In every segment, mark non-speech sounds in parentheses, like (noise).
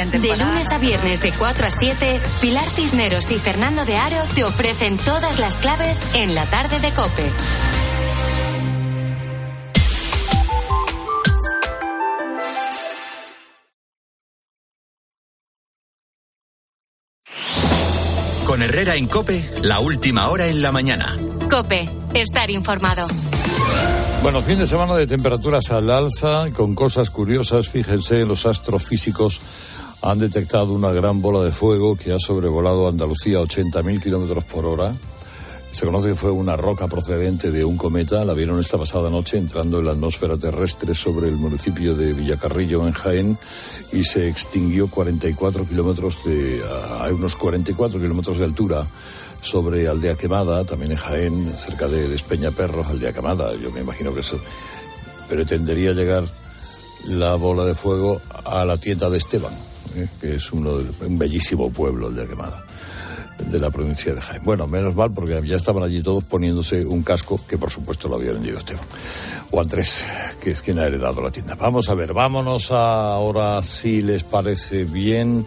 De lunes a viernes de 4 a 7, Pilar Cisneros y Fernando de Aro te ofrecen todas las claves en la tarde de Cope. Con Herrera en Cope, la última hora en la mañana. Cope, estar informado. Bueno, fin de semana de temperaturas al alza, con cosas curiosas. Fíjense, los astrofísicos han detectado una gran bola de fuego que ha sobrevolado Andalucía a 80.000 kilómetros por hora. Se conoce que fue una roca procedente de un cometa. La vieron esta pasada noche entrando en la atmósfera terrestre sobre el municipio de Villacarrillo, en Jaén, y se extinguió 44 kilómetros de, a unos 44 kilómetros de altura sobre Aldea Quemada, también en Jaén, cerca de, de Espeñaperros, Aldea Quemada. Yo me imagino que eso pretendería llegar la bola de fuego a la tienda de Esteban, ¿eh? que es uno de, un bellísimo pueblo, Aldea Quemada de la provincia de Jaén. Bueno, menos mal porque ya estaban allí todos poniéndose un casco que por supuesto lo había vendido Esteban. O Andrés, que es quien ha heredado la tienda. Vamos a ver, vámonos ahora si les parece bien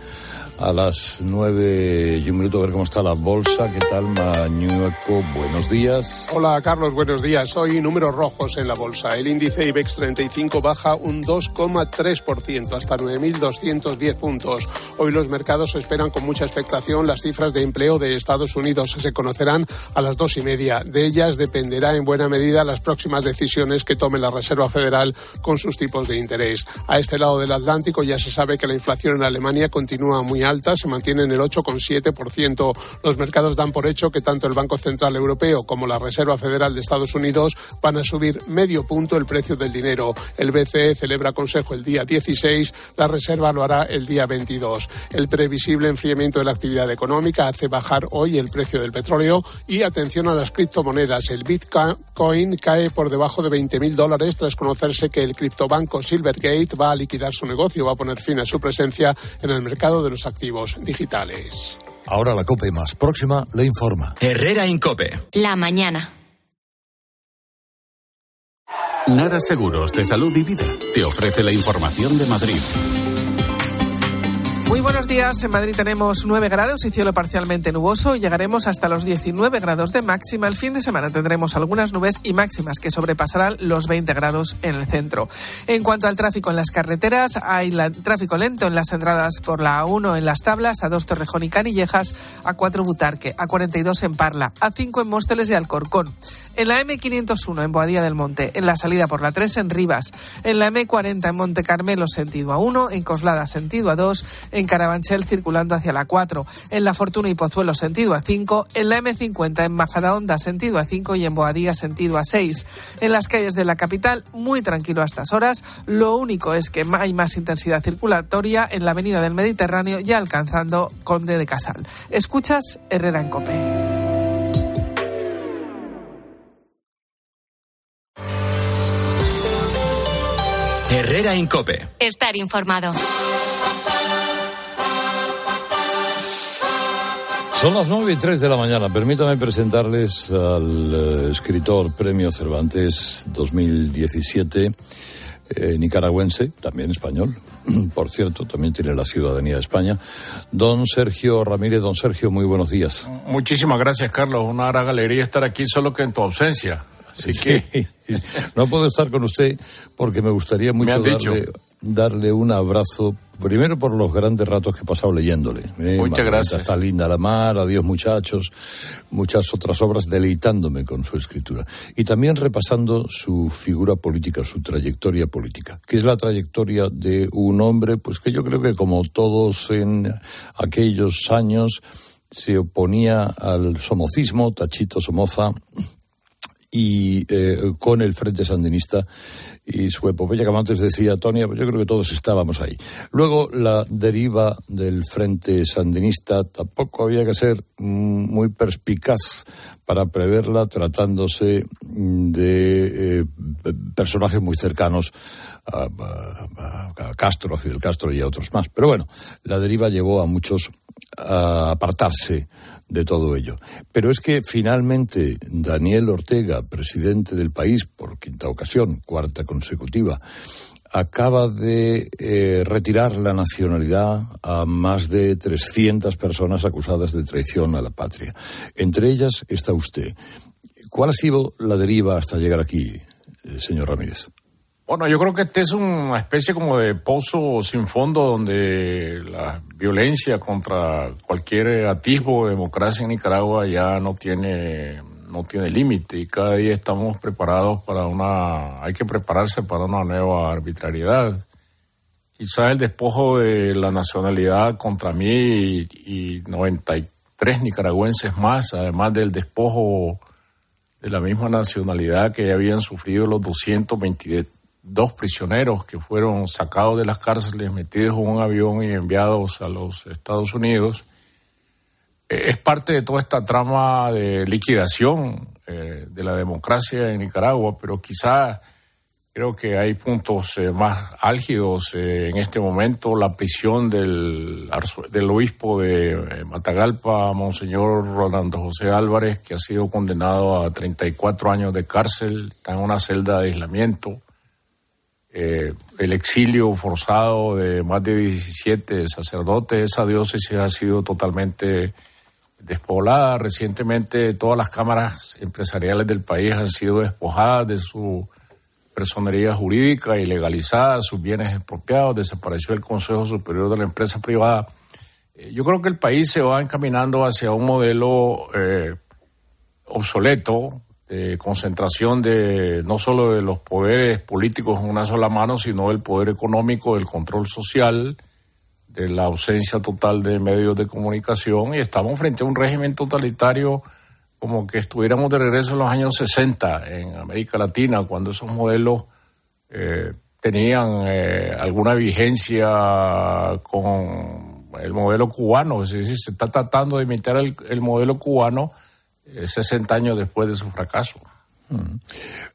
a las nueve y un minuto a ver cómo está la bolsa. ¿Qué tal, Mañueco? Buenos días. Hola, Carlos, buenos días. Hoy números rojos en la bolsa. El índice IBEX 35 baja un 2,3% hasta 9.210 puntos. Hoy los mercados esperan con mucha expectación las cifras de empleo de Estados Unidos. Se conocerán a las dos y media. De ellas dependerá en buena medida las próximas decisiones que tome la Reserva Federal con sus tipos de interés. A este lado del Atlántico ya se sabe que la inflación en Alemania continúa muy alta, se mantiene en el 8,7%. Los mercados dan por hecho que tanto el Banco Central Europeo como la Reserva Federal de Estados Unidos van a subir medio punto el precio del dinero. El BCE celebra consejo el día 16, la Reserva lo hará el día 22. El previsible enfriamiento de la actividad económica hace bajar hoy el precio del petróleo y atención a las criptomonedas. El Bitcoin cae por debajo de 20.000 dólares tras conocerse que el criptobanco Silvergate va a liquidar su negocio, va a poner fin a su presencia en el mercado de los activos digitales. Ahora la COPE más próxima le informa. Herrera en Cope. La mañana. Nara Seguros de Salud y Vida te ofrece la información de Madrid. Días. En Madrid tenemos 9 grados y cielo parcialmente nuboso. Llegaremos hasta los 19 grados de máxima. El fin de semana tendremos algunas nubes y máximas que sobrepasarán los 20 grados en el centro. En cuanto al tráfico en las carreteras, hay tráfico lento en las entradas por la A1 en las tablas, a 2 Torrejón y Canillejas, a 4 Butarque, a 42 en Parla, a 5 en Móstoles y Alcorcón. En la M501 en Boadía del Monte, en la salida por la 3 en Rivas, en la M40 en Monte Carmelo sentido A1, en Coslada sentido A2, en Carabanchel circulando hacia la 4, en la Fortuna y Pozuelo sentido A5, en la M50 en Majadahonda sentido A5 y en Boadía sentido A6. En las calles de la capital, muy tranquilo a estas horas, lo único es que hay más intensidad circulatoria en la avenida del Mediterráneo ya alcanzando Conde de Casal. Escuchas Herrera en Cope. Herrera en Cope. Estar informado. Son las 9 y 3 de la mañana. Permítame presentarles al eh, escritor Premio Cervantes 2017, eh, nicaragüense, también español, (clears throat) por cierto, también tiene la ciudadanía de España, don Sergio Ramírez. Don Sergio, muy buenos días. Muchísimas gracias, Carlos. Una gran galería estar aquí solo que en tu ausencia. Así que (laughs) no puedo estar con usted porque me gustaría mucho darle, darle un abrazo, primero por los grandes ratos que he pasado leyéndole. ¿eh? Muchas gracias. Está linda la mar, adiós muchachos, muchas otras obras deleitándome con su escritura. Y también repasando su figura política, su trayectoria política, que es la trayectoria de un hombre, pues que yo creo que como todos en aquellos años se oponía al somocismo, Tachito Somoza, y eh, con el Frente Sandinista y su epopeya, como antes decía Tonia, pues yo creo que todos estábamos ahí. Luego, la deriva del Frente Sandinista tampoco había que ser mm, muy perspicaz para preverla, tratándose mm, de eh, personajes muy cercanos a, a- Castro, a Fidel Castro y a otros más. Pero bueno, la deriva llevó a muchos a apartarse de todo ello. Pero es que finalmente Daniel Ortega, presidente del país por quinta ocasión, cuarta consecutiva, acaba de eh, retirar la nacionalidad a más de 300 personas acusadas de traición a la patria. Entre ellas está usted. ¿Cuál ha sido la deriva hasta llegar aquí, eh, señor Ramírez? Bueno, yo creo que este es una especie como de pozo sin fondo donde la violencia contra cualquier atisbo de democracia en Nicaragua ya no tiene no tiene límite y cada día estamos preparados para una hay que prepararse para una nueva arbitrariedad. Quizá el despojo de la nacionalidad contra mí y, y 93 nicaragüenses más, además del despojo de la misma nacionalidad que ya habían sufrido los 222 dos prisioneros que fueron sacados de las cárceles, metidos en un avión y enviados a los Estados Unidos, eh, es parte de toda esta trama de liquidación eh, de la democracia en Nicaragua, pero quizá creo que hay puntos eh, más álgidos en este momento. La prisión del, del obispo de Matagalpa, Monseñor Rolando José Álvarez, que ha sido condenado a 34 años de cárcel, está en una celda de aislamiento eh, el exilio forzado de más de 17 sacerdotes, esa diócesis ha sido totalmente despoblada. Recientemente todas las cámaras empresariales del país han sido despojadas de su personería jurídica y legalizadas, sus bienes expropiados, desapareció el Consejo Superior de la Empresa Privada. Eh, yo creo que el país se va encaminando hacia un modelo eh, obsoleto, de concentración de no solo de los poderes políticos en una sola mano, sino del poder económico, del control social, de la ausencia total de medios de comunicación. Y estamos frente a un régimen totalitario como que estuviéramos de regreso en los años 60 en América Latina, cuando esos modelos eh, tenían eh, alguna vigencia con el modelo cubano, es decir, se está tratando de imitar el modelo cubano 60 años después de su fracaso.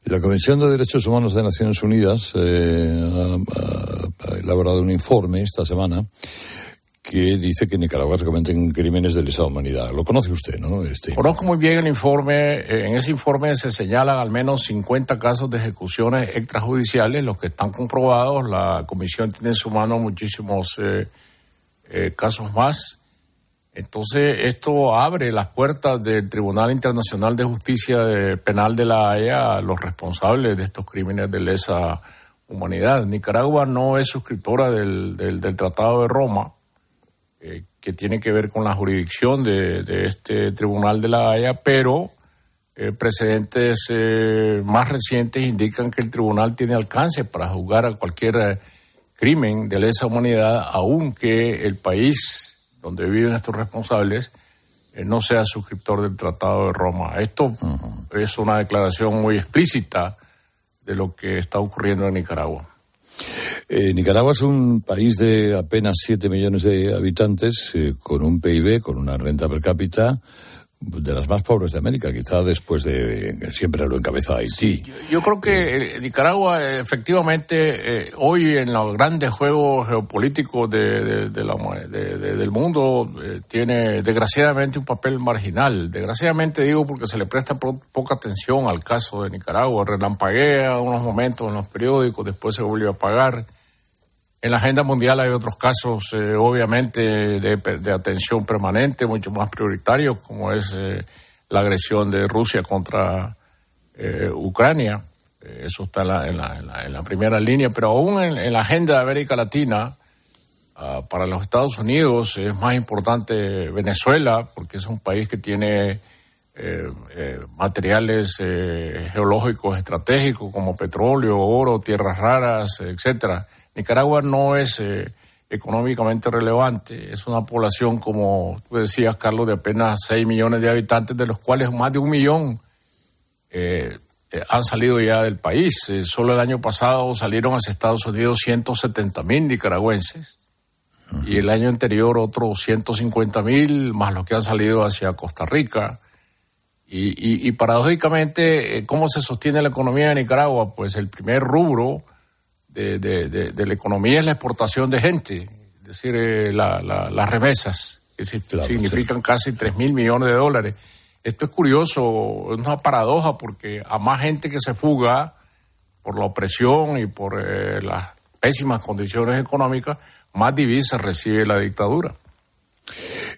La Convención de Derechos Humanos de Naciones Unidas eh, ha, elaborado un informe esta semana que dice que en Nicaragua se cometen crímenes de lesa humanidad. Lo conoce usted, ¿no? Este Conozco muy bien el informe. En ese informe se señalan al menos 50 casos de ejecuciones extrajudiciales, los que están comprobados. La Comisión tiene en su mano muchísimos eh, eh, casos más. Entonces, esto abre las puertas del Tribunal Internacional de Justicia Penal de la Haya a los responsables de estos crímenes de lesa humanidad. Nicaragua no es suscriptora del, Tratado de Roma, eh, que tiene que ver con la jurisdicción de, este Tribunal de la Haya, pero eh, precedentes eh, más recientes indican que el tribunal tiene alcance para juzgar a cualquier crimen de lesa humanidad, aunque el país donde viven estos responsables, eh, no sea suscriptor del Tratado de Roma. Esto es una declaración muy explícita de lo que está ocurriendo en Nicaragua. Eh, Nicaragua es un país de apenas 7 millones de habitantes, eh, con un PIB, con una renta per cápita de las más pobres de América, quizá después de siempre lo encabeza Haití. yo, creo que eh, Nicaragua efectivamente eh, hoy en los grandes juegos geopolíticos de, del mundo eh, tiene desgraciadamente un papel marginal. Desgraciadamente digo porque se le presta poca atención al caso de Nicaragua. Relampaguea unos momentos en los periódicos, después se vuelve a apagar en la agenda mundial hay otros casos, eh, obviamente, de, atención permanente, mucho más prioritarios, como es eh, la agresión de Rusia contra eh, Ucrania. eso está en la, primera línea, pero aún en, la agenda de América Latina, ah, para los Estados Unidos es más importante Venezuela, porque es un país que tiene materiales geológicos estratégicos como petróleo, oro, tierras raras, etcétera Nicaragua no es eh, económicamente relevante, es una población, como tú decías, Carlos, de apenas 6 millones de habitantes, de los cuales más de un millón eh, eh, han salido ya del país. solo el año pasado salieron hacia Estados Unidos 170 mil nicaragüenses y el año anterior otros 150 mil, más los que han salido hacia Costa Rica. Y, y paradójicamente, ¿cómo se sostiene la economía de Nicaragua? Pues el primer rubro de, la economía es la exportación de gente, es decir, eh, las remesas, que significan casi 3 mil millones de dólares. Esto es curioso, es una paradoja porque a más gente que se fuga por la opresión y por eh, las pésimas condiciones económicas, más divisas recibe la dictadura.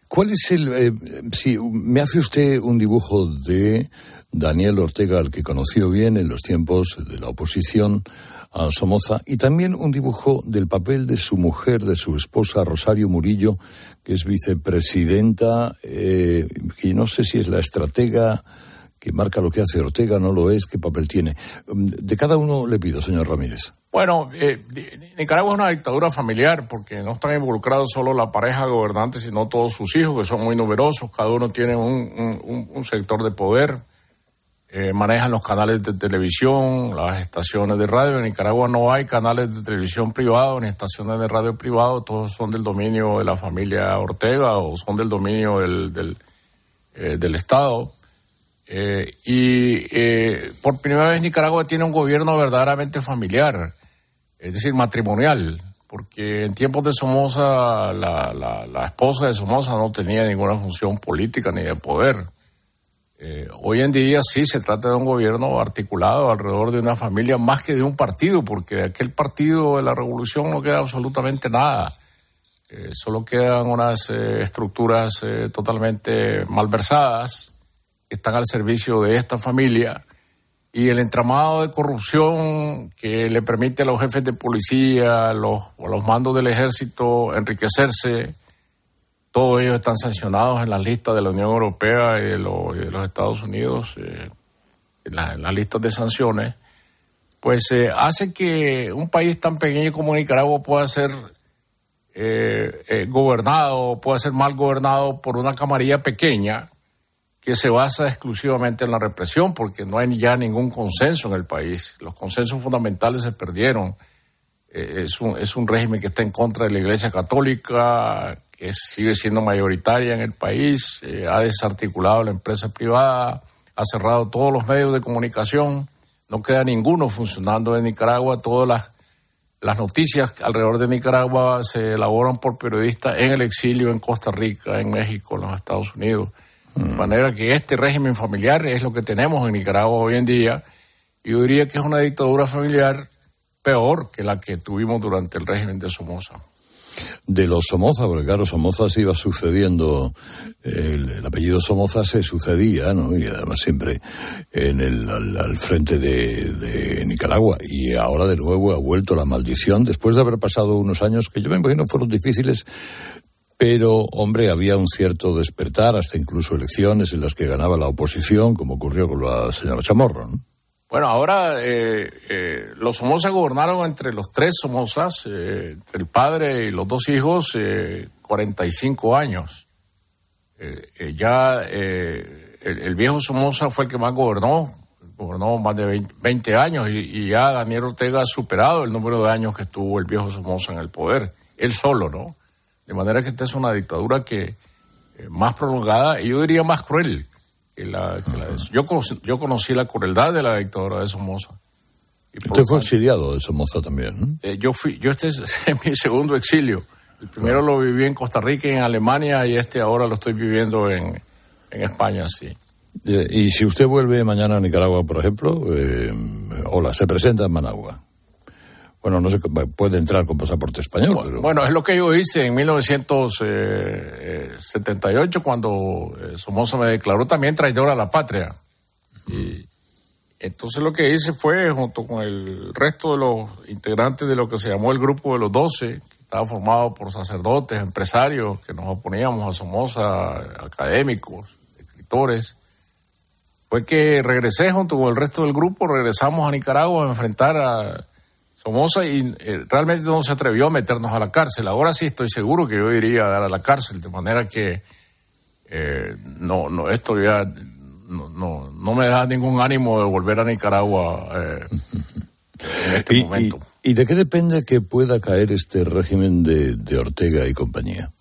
¿Cuál es el... Eh, si me hace usted un dibujo de Daniel Ortega, al que conoció bien en los tiempos de la oposición a Somoza, y también un dibujo del papel de su mujer, de su esposa Rosario Murillo, que es vicepresidenta, eh, y no sé si es la estratega que marca lo que hace Ortega, no lo es, qué papel tiene. Mm, de cada uno le pido, señor Ramírez. Bueno, eh, Nicaragua es una dictadura familiar porque no están involucrados solo la pareja gobernante, sino todos sus hijos, que son muy numerosos, cada uno tiene un, sector de poder, eh, manejan los canales de televisión, las estaciones de radio. En Nicaragua no hay canales de televisión privados ni estaciones de radio privados, todos son del dominio de la familia Ortega o son del dominio del, del, eh, Estado. Eh, y eh, por primera vez Nicaragua tiene un gobierno verdaderamente familiar, es decir, matrimonial, porque en tiempos de Somoza la, la, esposa de Somoza no tenía ninguna función política ni de poder. Eh, hoy en día sí se trata de un gobierno articulado alrededor de una familia más que de un partido, porque de aquel partido de la revolución no queda absolutamente nada. solo quedan unas estructuras totalmente malversadas que están al servicio de esta familia y el entramado de corrupción que le permite a los jefes de policía, a los, a los mandos del ejército enriquecerse, todos ellos están sancionados en las listas de la Unión Europea y de, los, Estados Unidos, eh, en, las listas de sanciones, pues eh, hace que un país tan pequeño como Nicaragua pueda ser eh, gobernado, pueda ser mal gobernado por una camarilla pequeña que se basa exclusivamente en la represión, porque no hay ya ningún consenso en el país. Los consensos fundamentales se perdieron. Es un régimen que está en contra de la Iglesia Católica, que sigue siendo mayoritaria en el país, eh, ha desarticulado la empresa privada, ha cerrado todos los medios de comunicación, no queda ninguno funcionando en Nicaragua, todas las, las noticias alrededor de Nicaragua se elaboran por periodistas en el exilio, en Costa Rica, en México, en los Estados Unidos. De manera que este régimen familiar es lo que tenemos en Nicaragua hoy en día. Y yo diría que es una dictadura familiar peor que la que tuvimos durante el régimen de Somoza. De los Somoza, porque claro, Somoza se iba sucediendo, el, apellido Somoza se sucedía, ¿no? Y además siempre en el, al, frente de, de, Nicaragua. Y ahora de nuevo ha vuelto la maldición, después de haber pasado unos años que yo me imagino fueron difíciles, pero, hombre, había un cierto despertar, hasta incluso elecciones en las que ganaba la oposición, como ocurrió con la señora Chamorro. Bueno, ahora eh, eh, los Somoza gobernaron entre los tres Somozas, eh, el padre y los dos hijos, 45 años. ya el, viejo Somoza fue el que más gobernó, gobernó más de 20, años y, ya Daniel Ortega ha superado el número de años que estuvo el viejo Somoza en el poder, él solo, ¿no? De manera que esta es una dictadura que eh, más prolongada y yo diría más cruel que la, yo, yo conocí la crueldad de la dictadura de Somoza. Usted fue exiliado de Somoza también, eh, yo fui, yo este (laughs) es, mi segundo exilio. El primero lo viví en Costa Rica y en Alemania y este ahora lo estoy viviendo en, en España, sí. Eh, y si usted vuelve mañana a Nicaragua, por ejemplo, hola, se presenta en Managua. Bueno, no sé, puede entrar con pasaporte español. Bueno, es lo que yo hice en 1978 cuando eh, Somoza me declaró también traidor a la patria. Y entonces lo que hice fue, junto con el resto de los integrantes de lo que se llamó el Grupo de los Doce, que estaba formado por sacerdotes, empresarios, que nos oponíamos a Somoza, académicos, escritores, fue que regresé junto con el resto del grupo, regresamos a Nicaragua a enfrentar a Somoza y eh, realmente no se atrevió a meternos a la cárcel. Ahora sí estoy seguro que yo iría a dar a la cárcel, de manera que eh, no, no, esto ya no, no, me da ningún ánimo de volver a Nicaragua eh, en este (laughs) momento. Y, de qué depende que pueda caer este régimen de, de Ortega y compañía?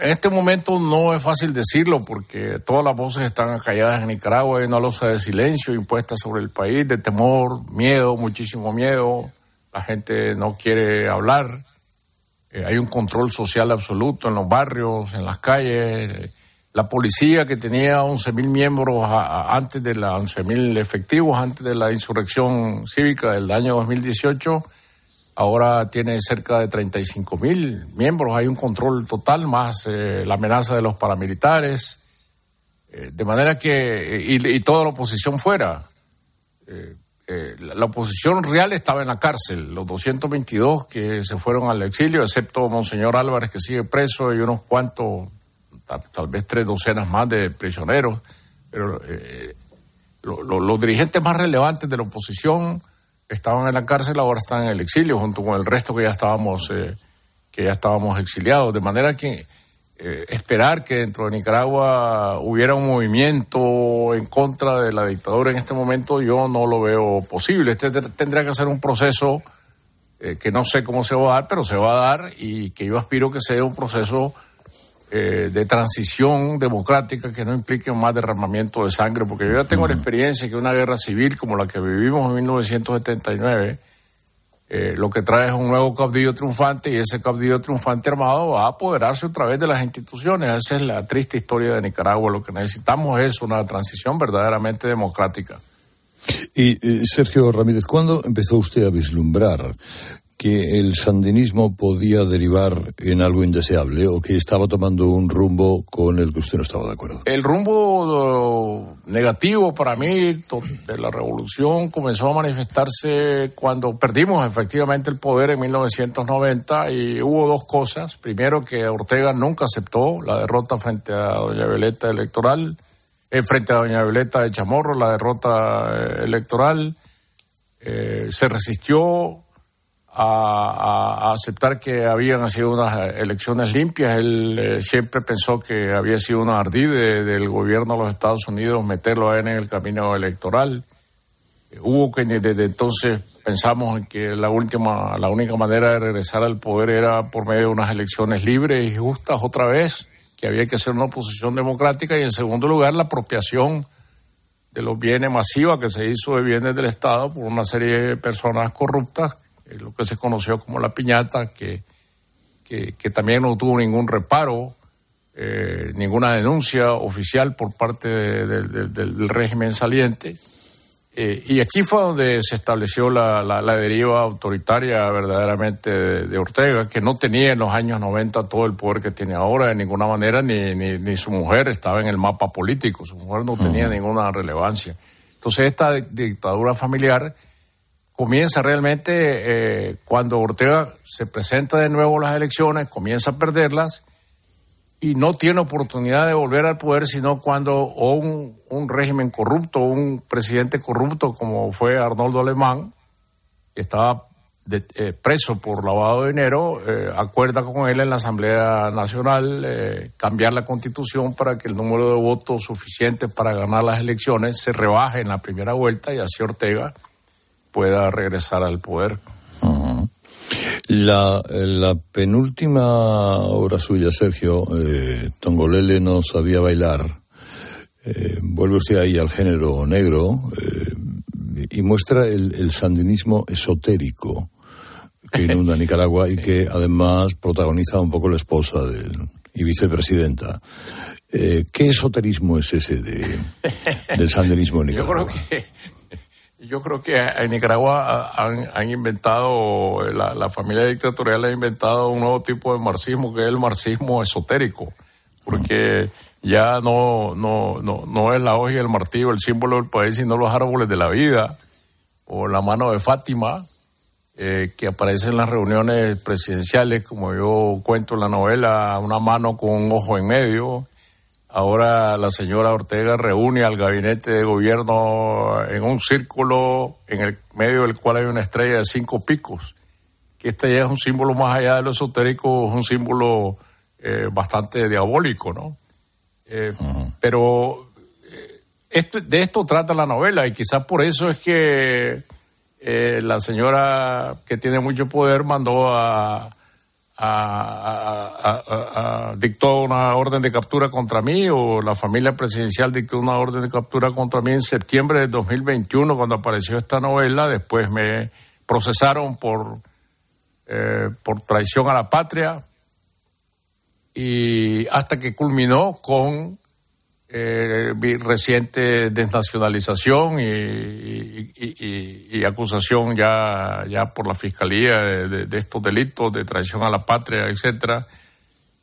En este momento no es fácil decirlo porque todas las voces están calladas en Nicaragua, hay una losa de silencio impuesta sobre el país, de temor, miedo, muchísimo miedo, la gente no quiere hablar, eh, hay un control social absoluto en los barrios, en las calles. La policía que tenía 11.000 miembros antes de la 11.000 efectivos antes de la insurrección cívica del año 2018 ahora tiene cerca de 35 mil miembros, hay un control total, más eh, la amenaza de los paramilitares, eh, de manera que, y, toda la oposición fuera. Eh, la, oposición real estaba en la cárcel, los 222 que se fueron al exilio, excepto Monseñor Álvarez que sigue preso y unos cuantos, tal, vez tres docenas más de prisioneros, pero los dirigentes más relevantes de la oposición estaban en la cárcel, ahora están en el exilio, junto con el resto que ya estábamos, eh, que ya estábamos exiliados. De manera que eh, esperar que dentro de Nicaragua hubiera un movimiento en contra de la dictadura en este momento, yo no lo veo posible. Este tendría que ser un proceso eh, que no sé cómo se va a dar, pero se va a dar y que yo aspiro que sea un proceso eh, de transición democrática que no implique más derramamiento de sangre, porque yo ya tengo la experiencia que una guerra civil como la que vivimos en 1979, eh, lo que trae es un nuevo caudillo triunfante y ese caudillo triunfante armado va a apoderarse otra vez de las instituciones. Esa es la triste historia de Nicaragua. Lo que necesitamos es una transición verdaderamente democrática. Y eh, Sergio Ramírez, ¿cuándo empezó usted a vislumbrar que el sandinismo podía derivar en algo indeseable o que estaba tomando un rumbo con el que usted no estaba de acuerdo? El rumbo negativo para mí de la revolución comenzó a manifestarse cuando perdimos efectivamente el poder en 1990 y hubo dos cosas. Primero, que Ortega nunca aceptó la derrota frente a doña Violeta electoral, eh, frente a doña Violeta de Chamorro, la derrota eh, electoral. Eh, se resistió a, aceptar que habían sido unas elecciones limpias. Él eh, siempre pensó que había sido una ardid del gobierno de los Estados Unidos meterlo a él en el camino electoral. hubo que desde entonces pensamos en que la última, la única manera de regresar al poder era por medio de unas elecciones libres y justas otra vez, que había que hacer una oposición democrática y en segundo lugar la apropiación de los bienes masivos que se hizo de bienes del Estado por una serie de personas corruptas eh, lo que se conoció como la piñata, que, que, también no tuvo ningún reparo, eh, ninguna denuncia oficial por parte del régimen saliente. Eh, y aquí fue donde se estableció la, la, deriva autoritaria verdaderamente de, Ortega, que no tenía en los años 90 todo el poder que tiene ahora de ninguna manera, ni, ni, su mujer estaba en el mapa político, su mujer no tenía ninguna relevancia. Entonces esta dictadura familiar comienza realmente eh, cuando Ortega se presenta de nuevo a las elecciones, comienza a perderlas y no tiene oportunidad de volver al poder sino cuando un, régimen corrupto, un presidente corrupto como fue Arnoldo Alemán, que estaba eh, preso por lavado de dinero, eh, acuerda con él en la Asamblea Nacional cambiar la constitución para que el número de votos suficiente para ganar las elecciones se rebaje en la primera vuelta y así Ortega pueda regresar al poder. La, la, penúltima obra suya, Sergio, eh, Tongolele no sabía bailar. Eh, vuelve usted ahí al género negro eh, y muestra el, el, sandinismo esotérico que inunda (laughs) Nicaragua y que además protagoniza un poco la esposa del, y vicepresidenta. Eh, ¿Qué esoterismo es ese de, del sandinismo en Nicaragua? (laughs) Yo creo que yo creo que en Nicaragua han, inventado, la, familia dictatorial ha inventado un nuevo tipo de marxismo, que es el marxismo esotérico, porque ya no, no, no, no es la hoja y el martillo el símbolo del país, sino los árboles de la vida, o la mano de Fátima, eh, que aparece en las reuniones presidenciales, como yo cuento en la novela, una mano con un ojo en medio, Ahora la señora Ortega reúne al gabinete de gobierno en un círculo en el medio del cual hay una estrella de cinco picos, que este ya es un símbolo más allá de lo esotérico, es un símbolo eh, bastante diabólico, ¿no? Eh, pero eh, de esto trata la novela y quizás por eso es que la señora que tiene mucho poder mandó a dictó una orden de captura contra mí o la familia presidencial dictó una orden de captura contra mí en septiembre de 2021 cuando apareció esta novela. Después me procesaron por, eh, por traición a la patria y hasta que culminó con eh, reciente desnacionalización y, acusación ya, ya por la fiscalía de, estos delitos de traición a la patria, etcétera.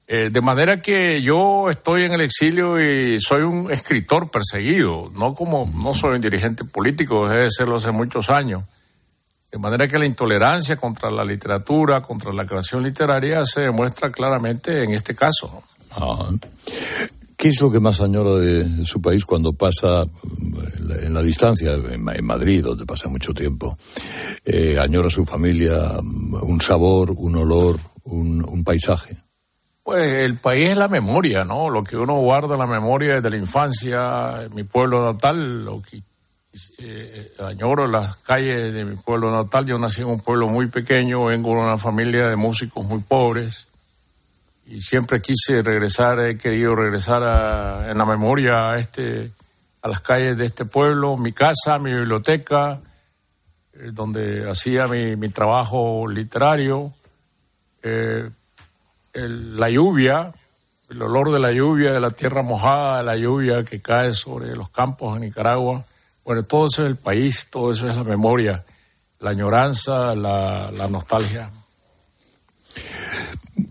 Eh, de manera que yo estoy en el exilio y soy un escritor perseguido, no como no soy un dirigente político, debe de serlo hace muchos años. De manera que la intolerancia contra la literatura, contra la creación literaria se demuestra claramente en este caso. Ah. ¿Qué es lo que más añora de su país cuando pasa en la, distancia, en, Madrid, donde pasa mucho tiempo? Eh, ¿Añora su familia un sabor, un olor, un, paisaje? Pues el país es la memoria, ¿no? Lo que uno guarda en la memoria desde la infancia, mi pueblo natal, lo que eh, añoro las calles de mi pueblo natal. Yo nací en un pueblo muy pequeño, vengo de una familia de músicos muy pobres y siempre quise regresar, he querido regresar en la memoria a, este, a las calles de este pueblo, mi casa, mi biblioteca, eh, donde hacía mi, trabajo literario, eh, la lluvia, el olor de la lluvia, de la tierra mojada, la lluvia que cae sobre los campos en Nicaragua. Bueno, todo eso es el país, todo eso es la memoria, la añoranza, la, la nostalgia.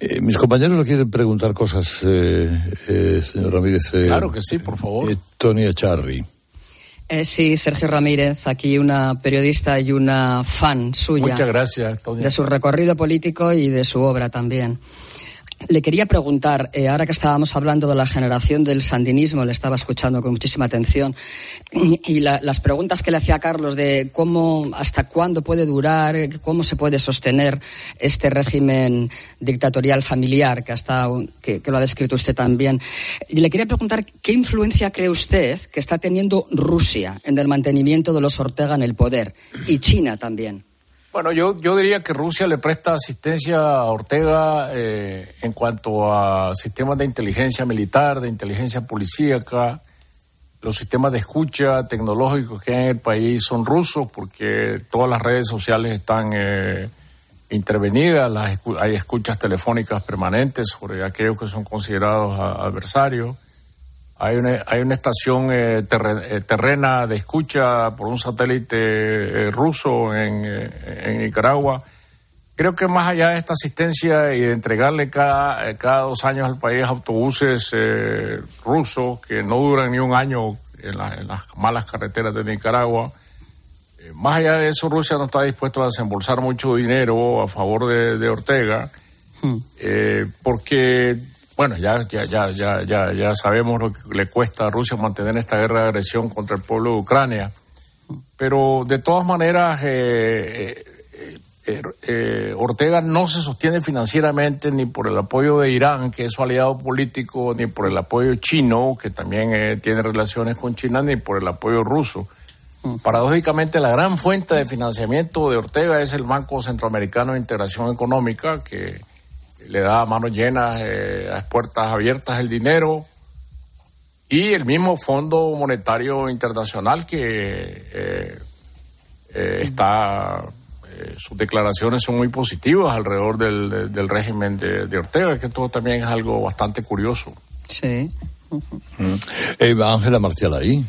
Eh, mis compañeros le quieren preguntar cosas, eh, eh, señor Ramírez. claro que sí, por favor. Tony Echarri. sí, Sergio Ramírez, aquí una periodista y una fan suya. Muchas gracias, Tony. De su recorrido político y de su obra también. Le quería preguntar, eh, ahora que estábamos hablando de la generación del sandinismo, le estaba escuchando con muchísima atención, y, las preguntas que le hacía Carlos de cómo, hasta cuándo puede durar, cómo se puede sostener este régimen dictatorial familiar que, hasta, que, que lo ha descrito usted también. Y le quería preguntar qué influencia cree usted que está teniendo Rusia en el mantenimiento de los Ortega en el poder y China también. Bueno, yo, yo diría que Rusia le presta asistencia a Ortega eh, en cuanto a sistemas de inteligencia militar, de inteligencia policíaca. Los sistemas de escucha tecnológicos que hay en el país son rusos porque todas las redes sociales están eh, intervenidas, las, hay escuchas telefónicas permanentes sobre aquellos que son considerados adversarios. Hay una, hay una estación eh, eh, terrena de escucha por un satélite eh, ruso en, Nicaragua. Creo que más allá de esta asistencia y de entregarle cada, cada dos años al país autobuses rusos que no duran ni un año en, las malas carreteras de Nicaragua, más allá de eso Rusia no está dispuesto a desembolsar mucho dinero a favor de, Ortega, hmm. porque bueno, ya, ya, ya, ya, ya, ya sabemos lo que le cuesta a Rusia mantener esta guerra de agresión contra el pueblo de Ucrania. Pero de todas maneras, eh, eh, eh, Ortega no se sostiene financieramente ni por el apoyo de Irán, que es su aliado político, ni por el apoyo chino, que también tiene relaciones con China, ni por el apoyo ruso. Paradójicamente, la gran fuente de financiamiento de Ortega es el Banco Centroamericano de Integración Económica, que le da a manos llenas, eh, a puertas abiertas el dinero y el mismo Fondo Monetario Internacional que eh, eh, está, sus declaraciones son muy positivas alrededor del, régimen de, Ortega, que todo también es algo bastante curioso. Sí. Ángela Marcial ahí.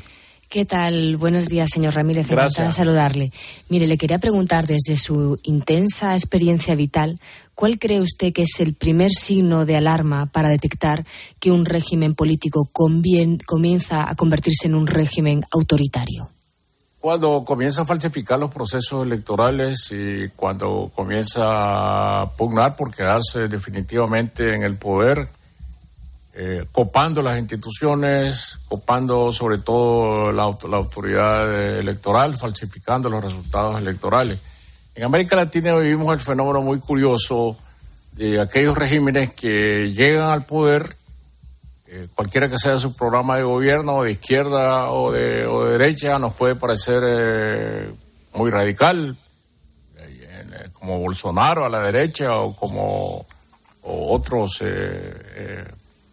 ¿Qué tal? Buenos días, señor Ramírez. De saludarle. Mire, le quería preguntar desde su intensa experiencia vital, ¿cuál cree usted que es el primer signo de alarma para detectar que un régimen político comienza a convertirse en un régimen autoritario? Cuando comienza a falsificar los procesos electorales y cuando comienza a pugnar por quedarse definitivamente en el poder, eh, copando las instituciones, copando sobre todo la, autoridad electoral, falsificando los resultados electorales. En América Latina vivimos el fenómeno muy curioso de aquellos regímenes que llegan al poder, eh, cualquiera que sea su programa de gobierno, de izquierda o de, derecha, nos puede parecer eh, muy radical, como Bolsonaro a la derecha o como otros eh,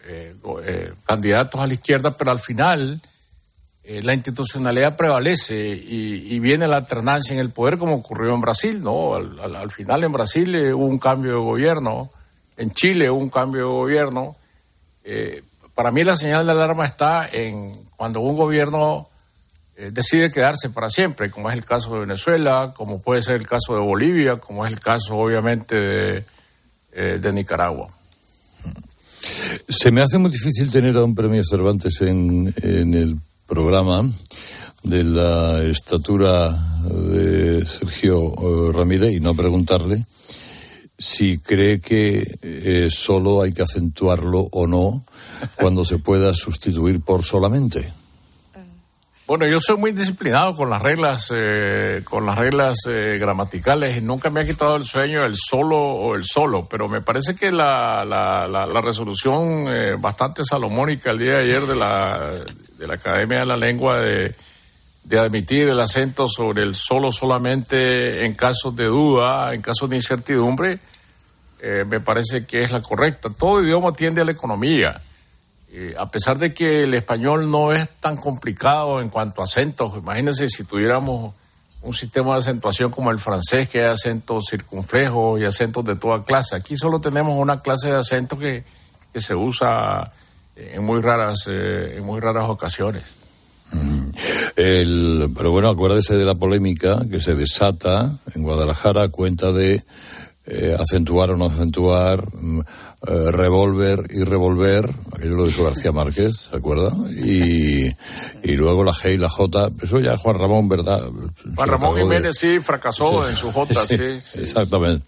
eh, candidatos a la izquierda, pero al final eh, la institucionalidad prevalece y, viene la alternancia en el poder como ocurrió en Brasil, ¿no? Al, final en Brasil hubo un cambio de gobierno, en Chile hubo un cambio de gobierno, para mí la señal de alarma está en cuando un gobierno eh, decide quedarse para siempre, como es el caso de Venezuela, como puede ser el caso de Bolivia, como es el caso obviamente eh, de Nicaragua. Se me hace muy difícil tener a un premio Cervantes en, el programa de la estatura de Sergio eh, Ramírez y no preguntarle si cree que eh, solo hay que acentuarlo o no cuando se pueda sustituir por solamente. Bueno, yo soy muy disciplinado con las reglas, eh, con las reglas eh, gramaticales nunca me ha quitado el sueño el solo o el solo, pero me parece que la, la, la, resolución eh, bastante salomónica el día de ayer de la, de la Academia de la Lengua de, de admitir el acento sobre el solo solamente en casos de duda, en casos de incertidumbre, me parece que es la correcta. Todo idioma tiende a la economía. Eh, a pesar de que el español no es tan complicado en cuanto a acentos, imagínense si tuviéramos un sistema de acentuación como el francés, que hay acentos circunflejos y acentos de toda clase. Aquí solo tenemos una clase de acento que, se usa en muy raras, eh, en muy raras ocasiones. Mm. pero bueno, acuérdese de la polémica que se desata en Guadalajara a cuenta de eh, acentuar o no acentuar, mm, eh, revolver y revolver, aquello lo dijo García Márquez, ¿se acuerda? Y, y luego la G y la J, eso ya Juan Ramón, ¿verdad? Juan Ramón Jiménez sí fracasó en su J, (laughs) sí. Exactamente.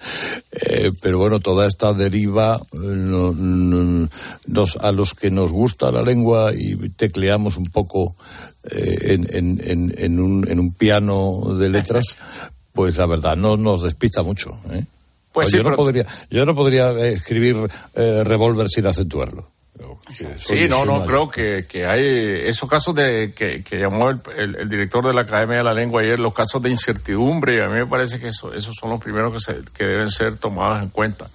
Eh, pero bueno, toda esta deriva, eh, nos, a los que nos gusta la lengua y tecleamos un poco en, en, en, un, en un piano de letras, (laughs) pues la verdad no nos despista mucho. ¿eh? Pues yo, no podría, yo no podría eh, escribir eh, revólver sin acentuarlo. Sí, no, no, creo que, que, hay esos casos de que, llamó el, director de la Academia de la Lengua ayer, los casos de incertidumbre, a mí me parece que eso, esos son los primeros que, se, que deben ser tomados en cuenta.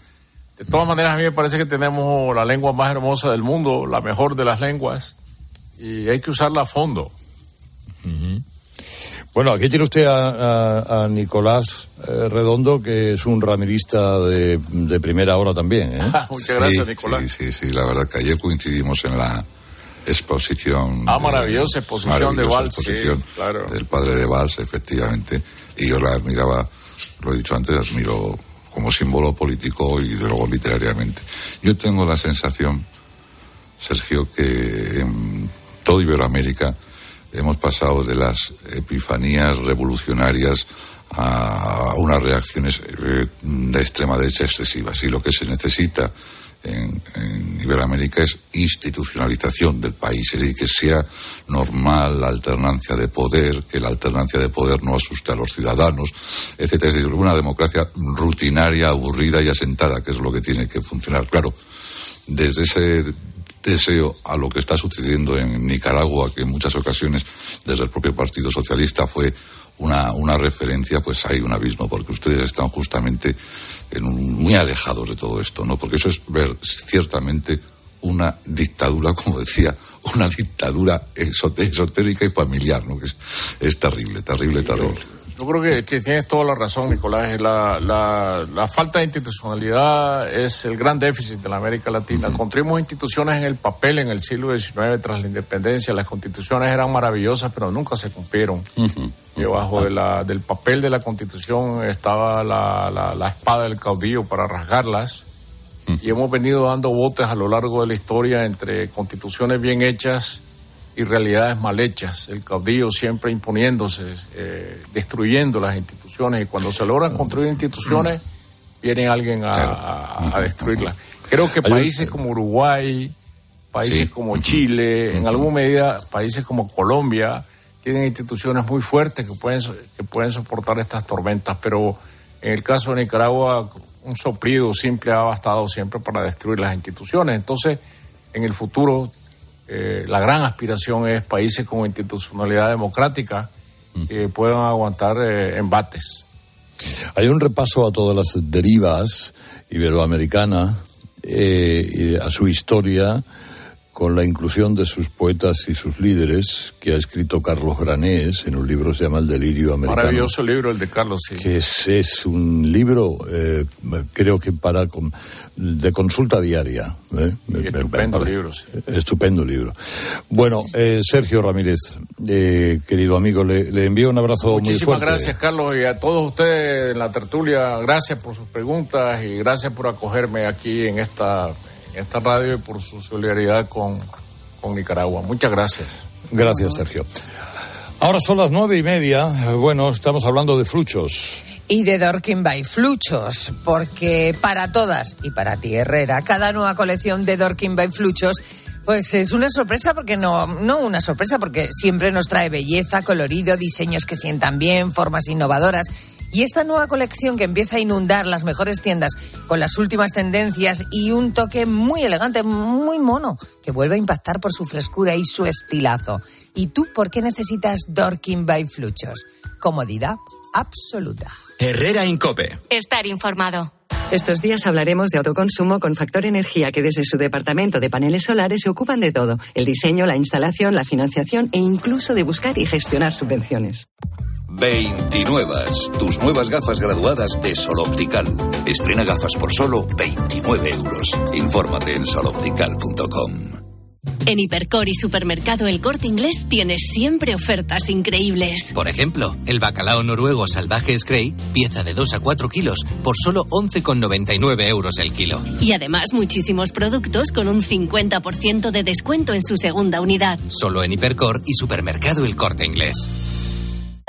De todas maneras, a mí me parece que tenemos la lengua más hermosa del mundo, la mejor de las lenguas, y hay que usarla a fondo. Bueno, aquí tiene usted a, Nicolás eh, Redondo, que es un ramirista de, primera hora también. ¿eh? (laughs) Muchas gracias, Nicolás. Sí, sí, sí, la verdad que ayer coincidimos en la exposición. Ah, maravillosa exposición de Valls. exposición del padre de Valls, efectivamente. Y yo la admiraba, lo he dicho antes, admiro como símbolo político y de luego literariamente. Yo tengo la sensación, Sergio, que en todo Iberoamérica hemos pasado de las epifanías revolucionarias a unas reacciones eh, de extrema derecha excesivas. Y lo que se necesita en, Iberoamérica es institucionalización del país, es decir, que sea normal la alternancia de poder, que la alternancia de poder no asuste a los ciudadanos, etcétera. Es decir, una democracia rutinaria, aburrida y asentada, que es lo que tiene que funcionar. Claro, desde ese deseo a lo que está sucediendo en Nicaragua, que en muchas ocasiones desde el propio Partido Socialista fue una, una referencia, pues hay un abismo, porque ustedes están justamente en muy alejados de todo esto, ¿no? Porque eso es ver ciertamente una dictadura, (laughs) como decía, una dictadura esotérica y familiar, ¿no? Que es terrible, terrible, terrible. Yo creo que, que, tienes toda la razón, Nicolás. La, la, la, falta de institucionalidad es el gran déficit de la América Latina. Construimos instituciones en el papel en el siglo XIX tras la independencia. Las constituciones eran maravillosas, pero nunca se cumplieron. Debajo de la, del papel de la constitución estaba la, la espada del caudillo para rasgarlas. Y hemos venido dando botes a lo largo de la historia entre constituciones bien hechas y realidades mal hechas. El caudillo siempre imponiéndose, eh, destruyendo las instituciones. Y cuando se logran construir instituciones, viene alguien a, destruirlas. Creo que países como Uruguay, países como Chile, en alguna medida países como Colombia, tienen instituciones muy fuertes que pueden, que pueden soportar estas tormentas, pero en el caso de Nicaragua, un soplido simple ha bastado siempre para destruir las instituciones. Entonces, en el futuro eh, la gran aspiración es países con institucionalidad democrática que puedan aguantar eh, embates. Hay un repaso a todas las derivas iberoamericanas, eh, a su historia, con la inclusión de sus poetas y sus líderes, que ha escrito Carlos Granés en un libro que se llama El delirio americano. Maravilloso libro el de Carlos, sí. Que es, un libro, eh, creo que para de consulta diaria. ¿eh? Estupendo libro, sí. Estupendo libro. Bueno, eh, Sergio Ramírez, querido amigo, le, envío un abrazo muy fuerte. Muchísimas gracias, Carlos, y a todos ustedes en la tertulia, gracias por sus preguntas y gracias por acogerme aquí en esta esta radio y por su solidaridad con, con Nicaragua. Muchas gracias. Gracias, Sergio. Ahora son las nueve y media. Bueno, estamos hablando de fluchos. Y de Dorking by Fluchos, porque para todas y para ti, Herrera, cada nueva colección de Dorking by Fluchos pues es una sorpresa porque no, no una sorpresa porque siempre nos trae belleza, colorido, diseños que sientan bien, formas innovadoras y esta nueva colección que empieza a inundar las mejores tiendas con las últimas tendencias y un toque muy elegante, muy mono, que vuelve a impactar por su frescura y su estilazo. ¿Y tú por qué necesitas Dorking by Fluchos? Comodidad absoluta. Herrera Incope. Estar informado. Estos días hablaremos de autoconsumo con Factor Energía, que desde su departamento de paneles solares se ocupan de todo: el diseño, la instalación, la financiación e incluso de buscar y gestionar subvenciones. 29. Tus nuevas gafas graduadas de Sol Optical. Estrena gafas por solo 29 euros. Infórmate en soloptical.com. En Hipercor y Supermercado El Corte Inglés tienes siempre ofertas increíbles. Por ejemplo, el bacalao noruego salvaje Scray, pieza de 2 a 4 kilos, por solo 11,99 euros el kilo. Y además muchísimos productos con un 50% de descuento en su segunda unidad. Solo en Hipercor y Supermercado El Corte Inglés.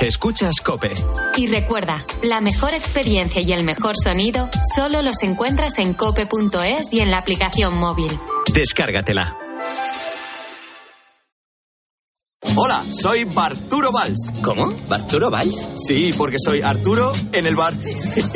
Escuchas Cope. Y recuerda, la mejor experiencia y el mejor sonido solo los encuentras en cope.es y en la aplicación móvil. Descárgatela. Hola, soy Barturo Valls. ¿Cómo? ¿Barturo Valls? Sí, porque soy Arturo en el bar.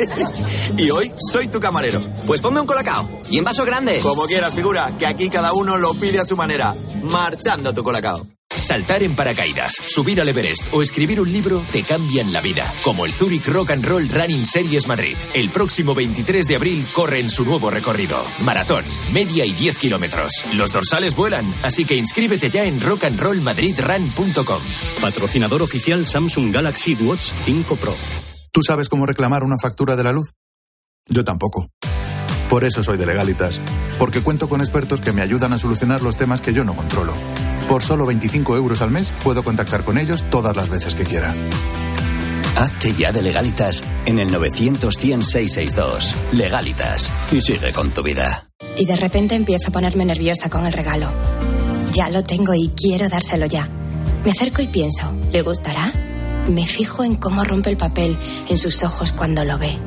(laughs) y hoy soy tu camarero. Pues ponme un colacao. Y en vaso grande. Como quieras, figura, que aquí cada uno lo pide a su manera. Marchando tu colacao. Saltar en paracaídas, subir al Everest o escribir un libro te cambian la vida, como el Zurich Rock and Roll Running Series Madrid. El próximo 23 de abril corre en su nuevo recorrido. Maratón, media y 10 kilómetros. Los dorsales vuelan, así que inscríbete ya en rockandrollmadridrun.com. Patrocinador oficial Samsung Galaxy Watch 5 Pro. ¿Tú sabes cómo reclamar una factura de la luz? Yo tampoco. Por eso soy de Legalitas, porque cuento con expertos que me ayudan a solucionar los temas que yo no controlo. Por solo 25 euros al mes puedo contactar con ellos todas las veces que quiera. Hazte ya de legalitas en el 900 Legalitas. Y sigue con tu vida. Y de repente empiezo a ponerme nerviosa con el regalo. Ya lo tengo y quiero dárselo ya. Me acerco y pienso, ¿le gustará? Me fijo en cómo rompe el papel en sus ojos cuando lo ve.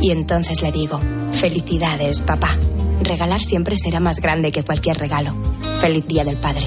Y entonces le digo, felicidades, papá. Regalar siempre será más grande que cualquier regalo. Feliz Día del Padre.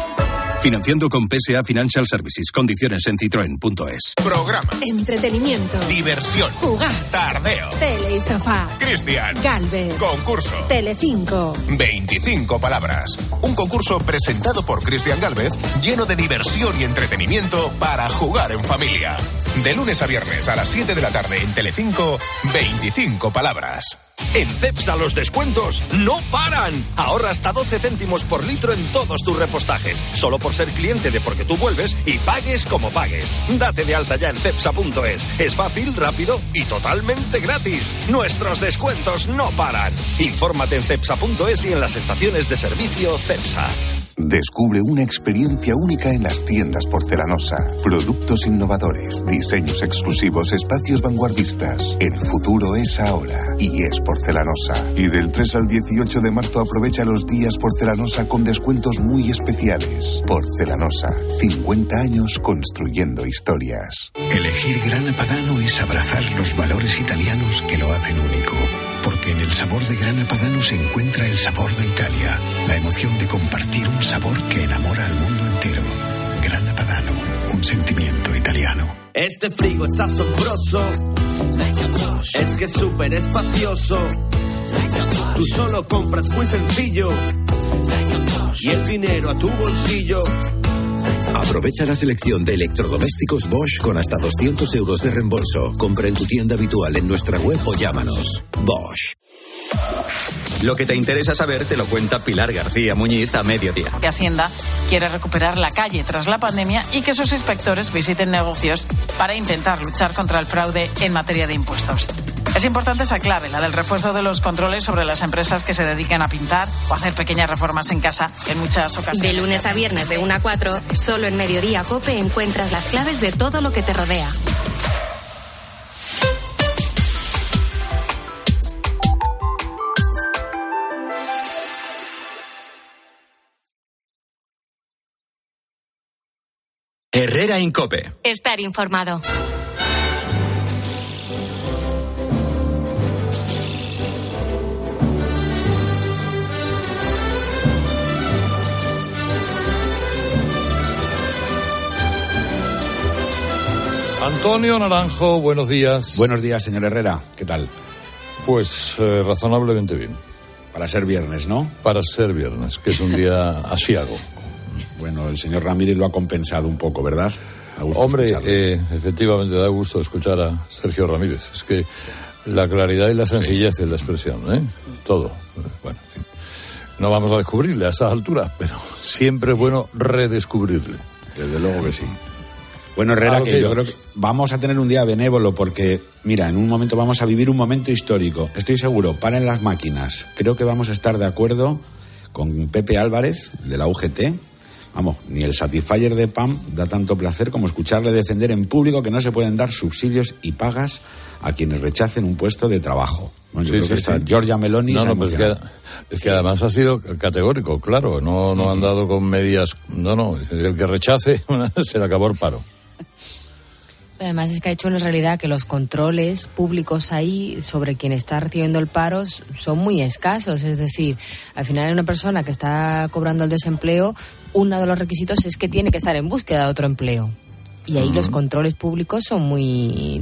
Financiando con PSA Financial Services. Condiciones en citroen.es. Programa. Entretenimiento. Diversión. Jugar. Tardeo. Tele y sofá. Cristian. Galvez. Concurso. Telecinco. 25 palabras. Un concurso presentado por Cristian Galvez lleno de diversión y entretenimiento para jugar en familia. De lunes a viernes a las 7 de la tarde en Telecinco, 25 palabras. En CEPSA los descuentos no paran. Ahorra hasta 12 céntimos por litro en todos tus repostajes. Solo por ser cliente de Porque tú vuelves y pagues como pagues. Date de alta ya en CEPSA.es. Es fácil, rápido y totalmente gratis. Nuestros descuentos no paran. Infórmate en CEPSA.es y en las estaciones de servicio CEPSA. Descubre una experiencia única en las tiendas porcelanosa. Productos innovadores, diseños exclusivos, espacios vanguardistas. El futuro es ahora y es porcelanosa. Y del 3 al 18 de marzo aprovecha los días porcelanosa con descuentos muy especiales. Porcelanosa, 50 años construyendo historias. Elegir Grana Padano es abrazar los valores italianos que lo hacen único. Porque en el sabor de Grana Padano se encuentra el sabor de Italia, la emoción de compartir un sabor que enamora al mundo entero. Grana Padano, un sentimiento italiano. Este frigo es asombroso. Es que es súper espacioso. Tú solo compras muy sencillo. Y el dinero a tu bolsillo. Aprovecha la selección de electrodomésticos Bosch con hasta 200 euros de reembolso. Compra en tu tienda habitual en nuestra web o llámanos. Bosch. Lo que te interesa saber te lo cuenta Pilar García Muñiz a mediodía. Que Hacienda quiere recuperar la calle tras la pandemia y que sus inspectores visiten negocios para intentar luchar contra el fraude en materia de impuestos. Es importante esa clave, la del refuerzo de los controles sobre las empresas que se dedican a pintar o hacer pequeñas reformas en casa, que en muchas ocasiones. De lunes a viernes de 1 a 4, solo en Mediodía Cope encuentras las claves de todo lo que te rodea. Herrera Incope. Estar informado. Antonio Naranjo, buenos días. Buenos días, señor Herrera. ¿Qué tal? Pues eh, razonablemente bien. Para ser viernes, ¿no? Para ser viernes, que es un día (laughs) asiago. Bueno, el señor Ramírez lo ha compensado un poco, ¿verdad? Hombre, eh, efectivamente da gusto escuchar a Sergio Ramírez. Es que la claridad y la sencillez de la expresión, ¿eh? Todo. Bueno, en fin. No vamos a descubrirle a esas alturas, pero siempre es bueno redescubrirle. Desde luego que sí. Bueno, Herrera, que, yo creo que vamos a tener un día benévolo porque, mira, en un momento vamos a vivir un momento histórico. Estoy seguro, paren las máquinas. Creo que vamos a estar de acuerdo con Pepe Álvarez, de la UGT. Vamos, ni el Satisfyer de PAM da tanto placer como escucharle defender en público que no se pueden dar subsidios y pagas a quienes rechacen un puesto de trabajo. Bueno, yo creo que está Giorgia Meloni. No, no, pues que, es que además ha sido categórico, claro. No, no han dado con medias. No, no. El que rechace (laughs) se le acabó el paro. Además es que ha hecho en realidad que los controles públicos ahí sobre quien está recibiendo el paro son muy escasos. Es decir, al final una persona que está cobrando el desempleo, uno de los requisitos es que tiene que estar en búsqueda de otro empleo. Y ahí los controles públicos son muy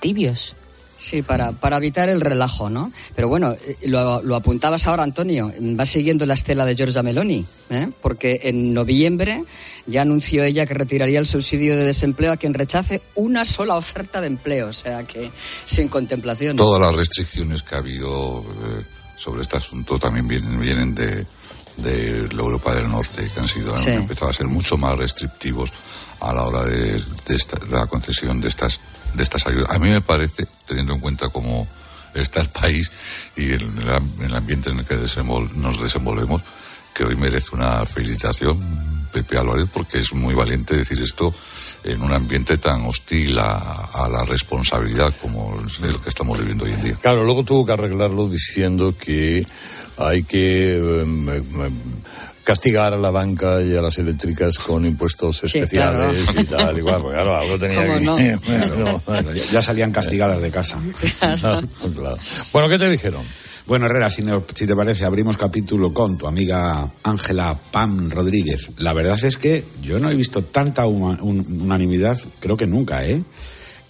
tibios. Sí, para, para evitar el relajo, ¿no? Pero bueno, lo, lo apuntabas ahora, Antonio, va siguiendo la estela de Giorgia Meloni, ¿eh? porque en noviembre ya anunció ella que retiraría el subsidio de desempleo a quien rechace una sola oferta de empleo, o sea que sin contemplación. Todas las restricciones que ha habido eh, sobre este asunto también vienen, vienen de, de la Europa del Norte, que han sido Sí. han empezado a ser mucho más restrictivos a la hora de, de esta- de la concesión de estas de estas ayudas. A mí me parece, teniendo en cuenta cómo está el país y el, el am- el ambiente en el que nos desenvolvemos, que hoy merece una felicitación, Pepe Álvarez, porque es muy valiente decir esto en un ambiente tan hostil a, a la responsabilidad como el que estamos viviendo hoy en día. Claro, luego tuvo que arreglarlo diciendo que hay que em, castigar a la banca y a las eléctricas con impuestos Sí, especiales claro. y tal. Igual, porque claro, algo tenía ¿Cómo que... no? (laughs) Bueno, bueno. Ya- ya salían castigadas de casa. (laughs) (laughs) Claro. Bueno, ¿qué te dijeron? Bueno, Herrera, si, no- si te parece, abrimos capítulo con tu amiga Ángela Pam Rodríguez. La verdad es que yo no he visto tanta un- unanimidad, creo que nunca, ¿eh?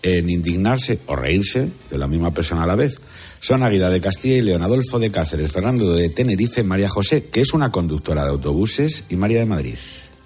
En indignarse o reírse de la misma persona a la vez. Son Águila de Castilla y León, Adolfo de Cáceres, Fernando de Tenerife, María José, que es una conductora de autobuses, y María de Madrid.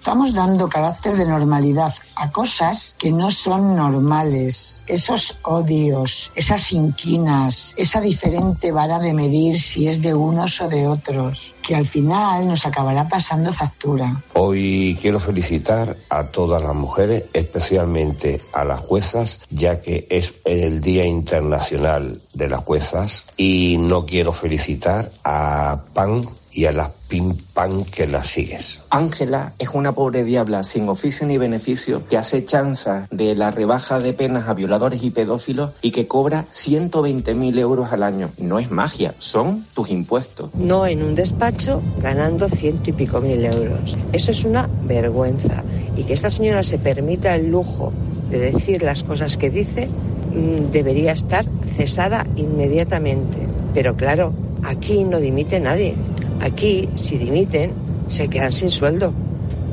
Estamos dando carácter de normalidad a cosas que no son normales. Esos odios, esas inquinas, esa diferente vara de medir si es de unos o de otros, que al final nos acabará pasando factura. Hoy quiero felicitar a todas las mujeres, especialmente a las juezas, ya que es el Día Internacional de las Juezas. Y no quiero felicitar a Pan y a las pim pam que las sigues. Ángela es una pobre diabla sin oficio ni beneficio que hace chanza de la rebaja de penas a violadores y pedófilos y que cobra 120.000 euros al año. No es magia, son tus impuestos. No en un despacho ganando ciento y pico mil euros. Eso es una vergüenza. Y que esta señora se permita el lujo de decir las cosas que dice mm, debería estar cesada inmediatamente. Pero claro, aquí no dimite nadie. Aquí, si dimiten, se quedan sin sueldo.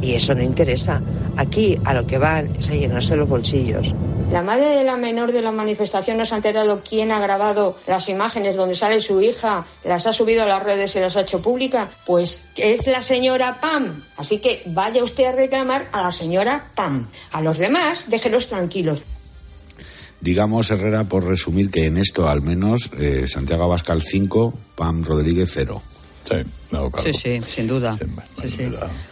Y eso no interesa. Aquí a lo que van es a llenarse los bolsillos. La madre de la menor de la manifestación no se ha enterado quién ha grabado las imágenes donde sale su hija, las ha subido a las redes y las ha hecho públicas. Pues es la señora Pam. Así que vaya usted a reclamar a la señora Pam. A los demás, déjelos tranquilos. Digamos, Herrera, por resumir, que en esto al menos eh, Santiago Abascal 5, Pam Rodríguez 0. Sí, sí, sin duda.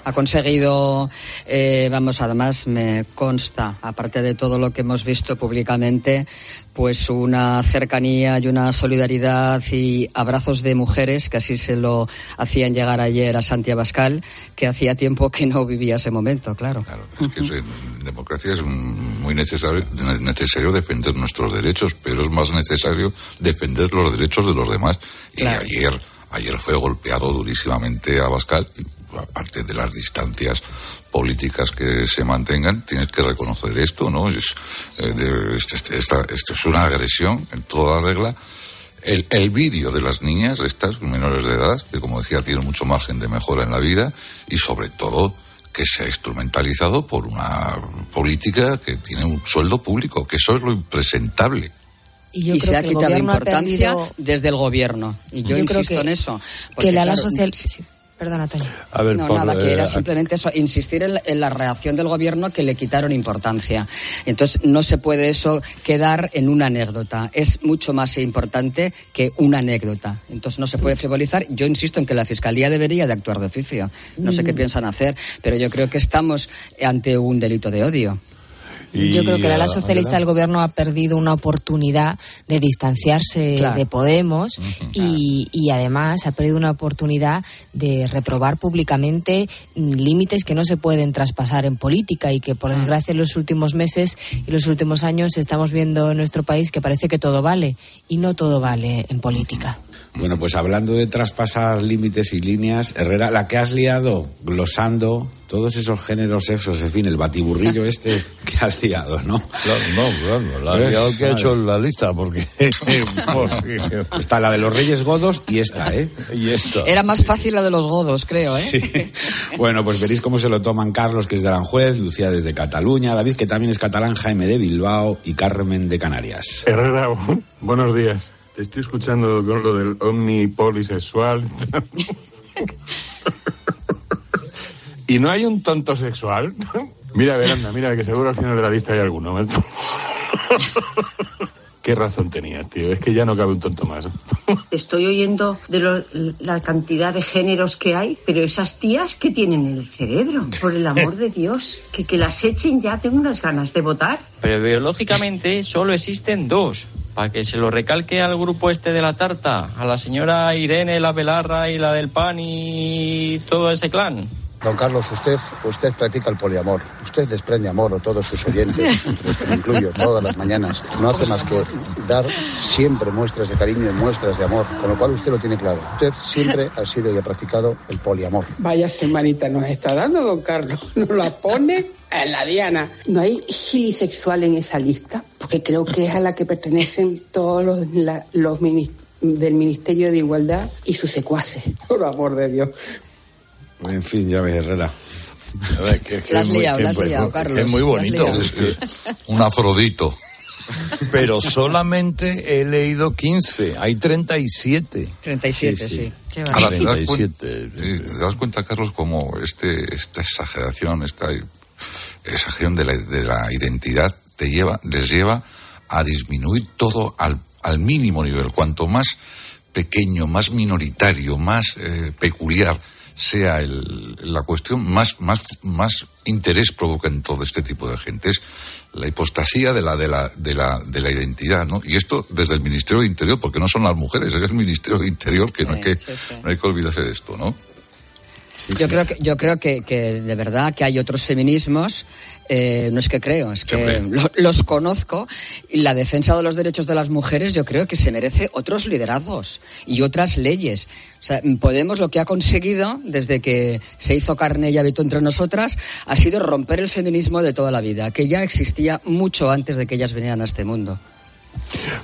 Ha conseguido, eh, vamos, además me consta, aparte de todo lo que hemos visto públicamente, pues una cercanía y una solidaridad y abrazos de mujeres, que así se lo hacían llegar ayer a Santiago Abascal, que hacía tiempo que no vivía ese momento, claro. Claro, es que en democracia es muy necesario, necesario defender nuestros derechos, pero es más necesario defender los derechos de los demás. Y ayer Ayer fue golpeado durísimamente a Bascal y aparte de las distancias políticas que se mantengan, tienes que reconocer esto, ¿no? Es, eh, este, este, esta, es una agresión en toda regla. El, el vídeo de las niñas, estas menores de edad, que como decía tienen mucho margen de mejora en la vida y sobre todo que se ha instrumentalizado por una política que tiene un sueldo público, que eso es lo impresentable y, se ha quitado importancia desde el gobierno. Y yo, insisto en eso. que la ala social. Perdona, A ver, no, nada, que era simplemente eso, insistir en, la reacción del gobierno que le quitaron importancia. Entonces, no se puede eso quedar en una anécdota. Es mucho más importante que una anécdota. Entonces, no se puede frivolizar. Yo insisto en que la Fiscalía debería de actuar de oficio. No sé qué mm. piensan hacer, pero yo creo que estamos ante un delito de odio. Yo creo que la ala socialista del gobierno ha perdido una oportunidad de distanciarse de Podemos y, además ha perdido una oportunidad de reprobar públicamente límites que no se pueden traspasar en política y que por desgracia en los últimos meses y los últimos años estamos viendo en nuestro país que parece que todo vale y no todo vale en política. Bueno, pues hablando de traspasar límites y líneas, Herrera, la que has liado glosando todos esos géneros, sexos, en fin, el batiburrillo (laughs) este que has liado, ¿no? Claro, no, claro, la ha liado que ha hecho la lista, (laughs) porque... Está la de los Reyes Godos y esta, ¿eh? Y esta. Era más fácil la de los Godos, creo, ¿eh? Sí. Bueno, pues veréis cómo se lo toman Carlos, que es de Aranjuez, Lucía desde Cataluña, David, que también es catalán, Jaime de Bilbao y Carmen de Canarias. Herrera, (laughs) buenos días estoy escuchando con lo del omnipolisexual. (laughs) ¿Y no hay un tonto sexual? mira, Veranda, mira, que seguro al final de la lista hay alguno. (laughs) Qué razón tenías, tío. Es que ya no cabe un tonto más. (laughs) Estoy oyendo de la cantidad de géneros que hay, pero esas tías que tienen el cerebro, por el amor de Dios, que, que las echen ya, tengo unas ganas de votar. Pero biológicamente solo existen dos, para que se lo recalque al grupo este de la tarta, a la señora Irene, la Belarra y la del pan y todo ese clan. Don Carlos, usted, usted practica el poliamor. Usted desprende amor a todos sus oyentes, los (laughs) que me incluyo, todas las mañanas. No hace más que dar siempre muestras de cariño y muestras de amor, con lo cual usted lo tiene claro. Usted siempre ha sido y ha practicado el poliamor. Vaya semanita nos está dando, don Carlos. (laughs) Nos la pone en la diana. ¿No hay gilisexual en esa lista? Porque creo que es a la que pertenecen todos los, los del Ministerio de Igualdad y sus secuaces. Por amor de Dios. En fin, ya ves, Herrera. es, muy, Carlos. Es muy bonito. (laughs) un afrodito. Pero solamente he leído 15, hay 37. 37, sí. ¿te, das cuenta, ¿te das cuenta, Carlos, cómo este, esta exageración, esta exageración de la, de la identidad te lleva, les lleva a disminuir todo al, al mínimo nivel. Cuanto más pequeño, más minoritario, más eh, peculiar sea el, la cuestión más, más, más interés provoca en todo este tipo de gente. Es la hipostasía de la, de la, de la, de la identidad, ¿no? Y esto desde el Ministerio de Interior, porque no son las mujeres, es el Ministerio de Interior que, no, hay que no hay que olvidarse de esto, ¿no? Yo creo que, yo creo que, que de verdad que hay otros feminismos eh, no es que creo, es que los conozco y la defensa de los derechos de las mujeres yo creo que se merece otros liderazgos y otras leyes. O sea, Podemos lo que ha conseguido desde que se hizo carne y habitó entre nosotras ha sido romper el feminismo de toda la vida, que ya existía mucho antes de que ellas vinieran a este mundo.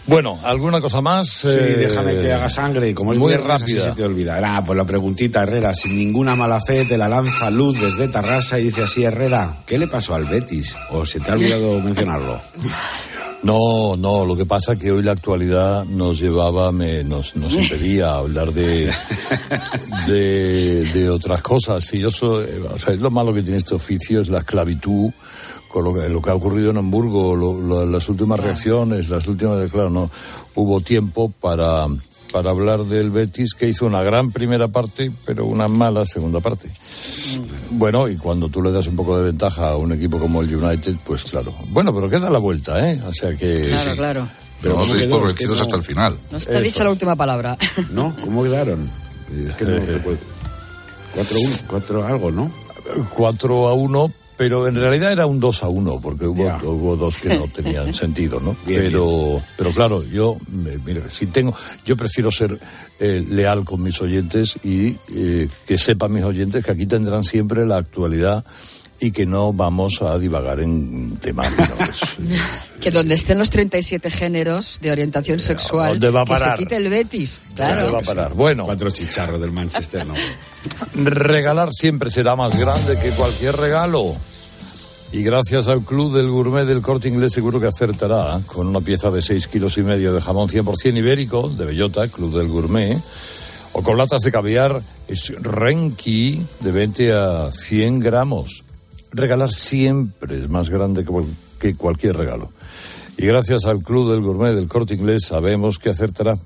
Bueno, ¿alguna cosa más? Sí, déjame que haga sangre y como es muy rápida. se te olvida. Ah, pues la preguntita, Herrera, sin ninguna mala fe te la lanza Luz desde Tarrasa y dice así, Herrera, ¿qué le pasó al Betis? ¿O se te ha olvidado (laughs) mencionarlo? No, no, lo que pasa es que hoy la actualidad nos llevaba, nos, nos impedía hablar de, (laughs) de, de, otras cosas. Y yo soy, o sea, lo malo que tiene este oficio es la esclavitud con lo que, lo que ha ocurrido en Hamburgo, las últimas reacciones, las últimas, claro, no hubo tiempo para, para hablar del Betis, que hizo una gran primera parte, pero una mala segunda parte. Mm. Bueno, y cuando tú le das un poco de ventaja a un equipo como el United, pues claro. Bueno, pero queda la vuelta, ¿eh? O sea que... Claro, claro. Pero no seis por hasta el final. No está dicha la última palabra. ¿No? ¿Cómo quedaron? Es que no eh. recuerdo. 4-1, 4 algo, ¿no? 4 a 1, pero en realidad era un 2 a 1, porque hubo, hubo dos que no (laughs) tenían sentido, ¿no? pero, pero claro, yo, mire, si tengo, yo prefiero ser eh, leal con mis oyentes y eh, que sepan mis oyentes que aquí tendrán siempre la actualidad y que no vamos a divagar en temas (laughs) que donde estén los 37 géneros de orientación sexual, va a parar? que se quite el Betis. Claro. va a parar? Bueno. Cuatro chicharros del Manchester, ¿no? Regalar siempre será más grande que cualquier regalo. Y gracias al Club del Gourmet del Corte Inglés seguro que acertará con una pieza de 6 kilos y medio de jamón 100% ibérico de bellota, Club del Gourmet, o con latas de caviar es Renki de 20 a 100 gramos. Regalar siempre es más grande que cualquier regalo. Y gracias al Club del Gourmet del Corte Inglés sabemos que acertará.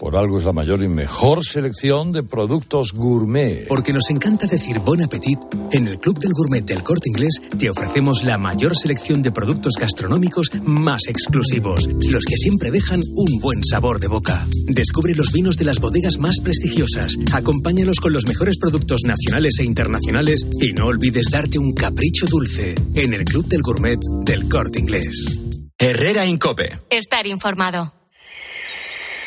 Por algo es la mayor y mejor selección de productos gourmet. Porque nos encanta decir bon appetit, en el Club del Gourmet del Corte Inglés te ofrecemos la mayor selección de productos gastronómicos más exclusivos, los que siempre dejan un buen sabor de boca. Descubre los vinos de las bodegas más prestigiosas, acompáñalos con los mejores productos nacionales e internacionales y no olvides darte un capricho dulce en el Club del Gourmet del Corte Inglés. Herrera Incope. Estar informado.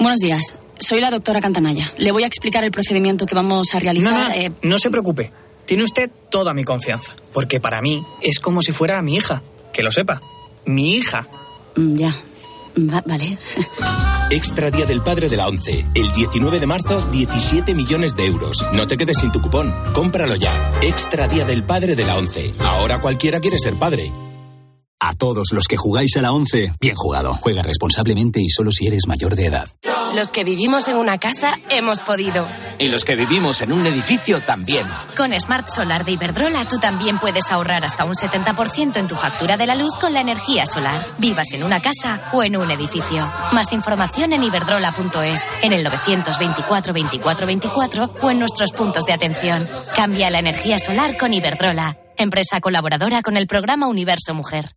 Buenos días. Soy la doctora Cantanaya. Le voy a explicar el procedimiento que vamos a realizar. No, no, eh, no se preocupe. Tiene usted toda mi confianza. Porque para mí es como si fuera mi hija. Que lo sepa. Mi hija. Mm, ya. vale. (laughs) Extra Día del Padre de la ONCE. El 19 de marzo, 17 millones de euros. No te quedes sin tu cupón. Cómpralo ya. Extra Día del Padre de la ONCE. Ahora cualquiera quiere ser padre. A todos los que jugáis a la 11, bien jugado. Juega responsablemente y solo si eres mayor de edad. Los que vivimos en una casa hemos podido. Y los que vivimos en un edificio también. Con Smart Solar de Iberdrola tú también puedes ahorrar hasta un 70% en tu factura de la luz con la energía solar. Vivas en una casa o en un edificio. Más información en iberdrola.es, en el 924 24 24 o en nuestros puntos de atención. Cambia la energía solar con Iberdrola empresa colaboradora con el programa Universo Mujer.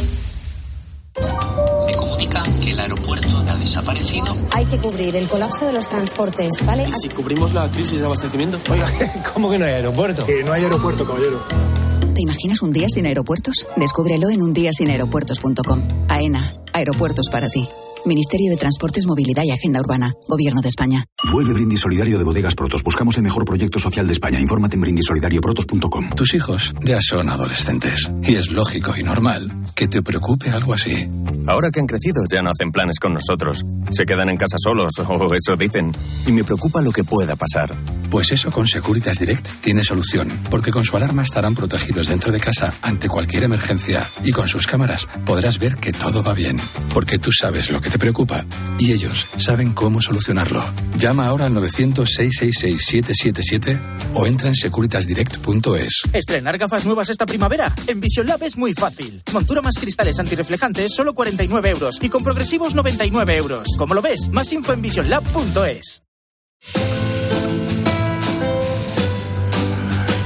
Desaparecido. Hay que cubrir el colapso de los transportes, ¿vale? ¿Y si cubrimos la crisis de abastecimiento? Oiga, (laughs) ¿cómo que no hay aeropuerto? Que no hay aeropuerto, caballero. ¿Te imaginas un día sin aeropuertos? Descúbrelo en undiasinaeropuertos.com. AENA, aeropuertos para ti. Ministerio de Transportes, Movilidad y Agenda Urbana. Gobierno de España. Vuelve Brindis Solidario de Bodegas Protos. Buscamos el mejor proyecto social de España. Infórmate en brindisolidarioprotos.com. Tus hijos ya son adolescentes. Y es lógico y normal que te preocupe algo así. Ahora que han crecido ya no hacen planes con nosotros. Se quedan en casa solos, o eso dicen. Y me preocupa lo que pueda pasar. Pues eso con Securitas Direct tiene solución. Porque con su alarma estarán protegidos dentro de casa ante cualquier emergencia. Y con sus cámaras podrás ver que todo va bien. Porque tú sabes lo que te preocupa y ellos saben cómo solucionarlo. Llama ahora al 900-666-777 o entra en securitasdirect.es. Estrenar gafas nuevas esta primavera. En Vision Lab es muy fácil. Montura más cristales antirreflejantes, solo 49 euros. Y con progresivos, 99 euros. ¿Cómo lo ves? Más info en visionlab.es.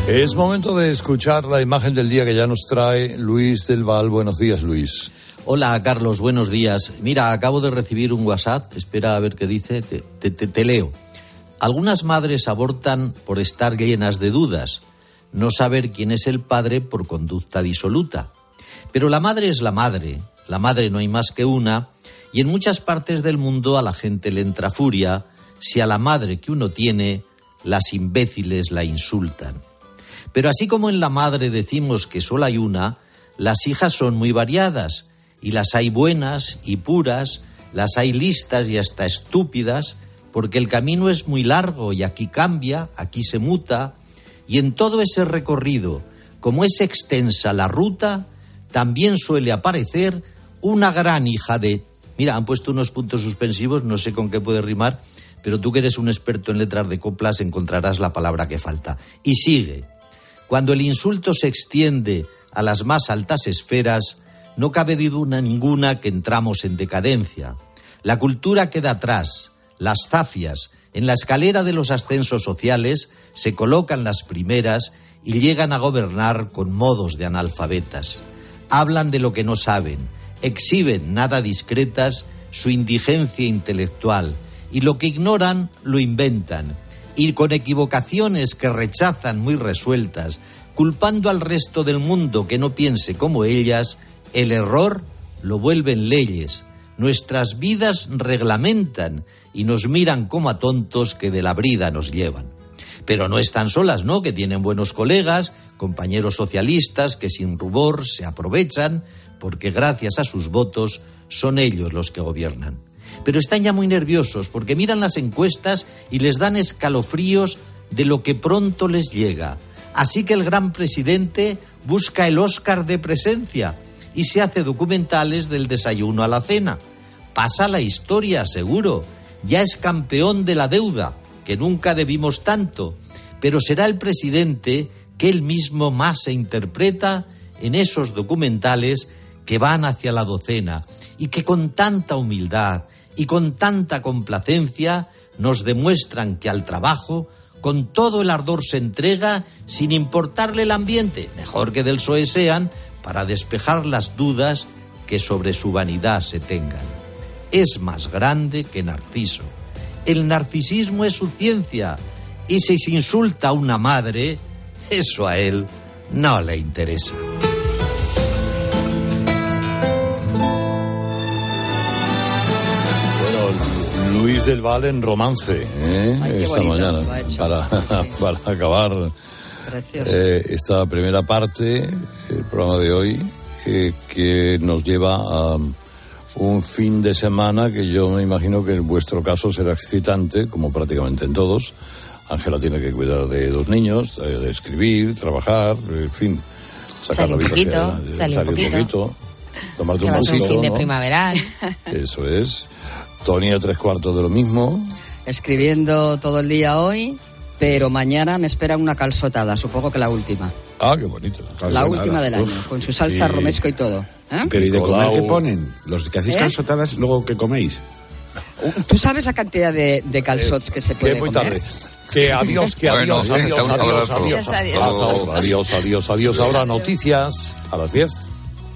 Es momento de escuchar la imagen del día que ya nos trae Luis del Val. Buenos días, Luis. Hola, Carlos, buenos días. Mira, acabo de recibir un WhatsApp, espera a ver qué dice, te, leo. Algunas madres abortan por estar llenas de dudas, no saber quién es el padre por conducta disoluta. Pero la madre es la madre, la madre no hay más que una, y en muchas partes del mundo a la gente le entra furia si a la madre que uno tiene las imbéciles la insultan. Pero así como en la madre decimos que solo hay una, las hijas son muy variadas y las hay buenas y puras, las hay listas y hasta estúpidas, porque el camino es muy largo y aquí cambia, aquí se muta, y en todo ese recorrido, como es extensa la ruta, también suele aparecer una gran hija de... Mira, han puesto unos puntos suspensivos, no sé con qué puede rimar, pero tú que eres un experto en letras de coplas encontrarás la palabra que falta. Y sigue. Cuando el insulto se extiende a las más altas esferas, no cabe duda ninguna que entramos en decadencia. La cultura queda atrás, las zafias, en la escalera de los ascensos sociales se colocan las primeras y llegan a gobernar con modos de analfabetas. Hablan de lo que no saben, exhiben nada discretas su indigencia intelectual y lo que ignoran lo inventan y con equivocaciones que rechazan muy resueltas, culpando al resto del mundo que no piense como ellas, el error lo vuelven leyes. Nuestras vidas reglamentan y nos miran como a tontos que de la brida nos llevan. Pero no están solas, ¿no? Que tienen buenos colegas, compañeros socialistas que sin rubor se aprovechan porque gracias a sus votos son ellos los que gobiernan. Pero están ya muy nerviosos porque miran las encuestas y les dan escalofríos de lo que pronto les llega. Así que el gran presidente busca el Oscar de presencia y se hace documentales del desayuno a la cena. Pasa la historia, seguro. Ya es campeón de la deuda, que nunca debimos tanto, pero será el presidente que él mismo más se interpreta en esos documentales que van hacia la docena y que con tanta humildad y con tanta complacencia nos demuestran que al trabajo con todo el ardor se entrega sin importarle el ambiente, mejor que del PSOE sean, para despejar las dudas que sobre su vanidad se tengan. Es más grande que Narciso. El narcisismo es su ciencia y si se insulta a una madre, eso a él no le interesa. Bueno, Luis del Val en romance ¿eh? esta mañana para, (laughs) para acabar eh, esta primera parte, el programa de hoy, eh, que nos lleva a un fin de semana que yo me imagino que en vuestro caso será excitante, como prácticamente en todos. Ángela tiene que cuidar de dos niños, de, escribir, trabajar, en fin. Sacar salir un poquito, salir un poquito. tomarte un vasito, un fin de primaveral. (laughs) Eso es. Tony a tres cuartos de lo mismo. Escribiendo todo el día hoy pero mañana me espera una calzotada, supongo que la última. Ah, qué bonito. La última del año, con su salsa romesco y todo. ¿eh? Pero ¿y de comer qué ponen? Los que hacéis ¿Eh? calzotadas, luego qué coméis. ¿Tú sabes la cantidad de, de calzots que se puede muy comer? tarde. Que adiós, que adiós, (laughs) adiós, adiós, adiós, adiós, adiós, adiós, adiós, adiós. Ahora noticias a las 10.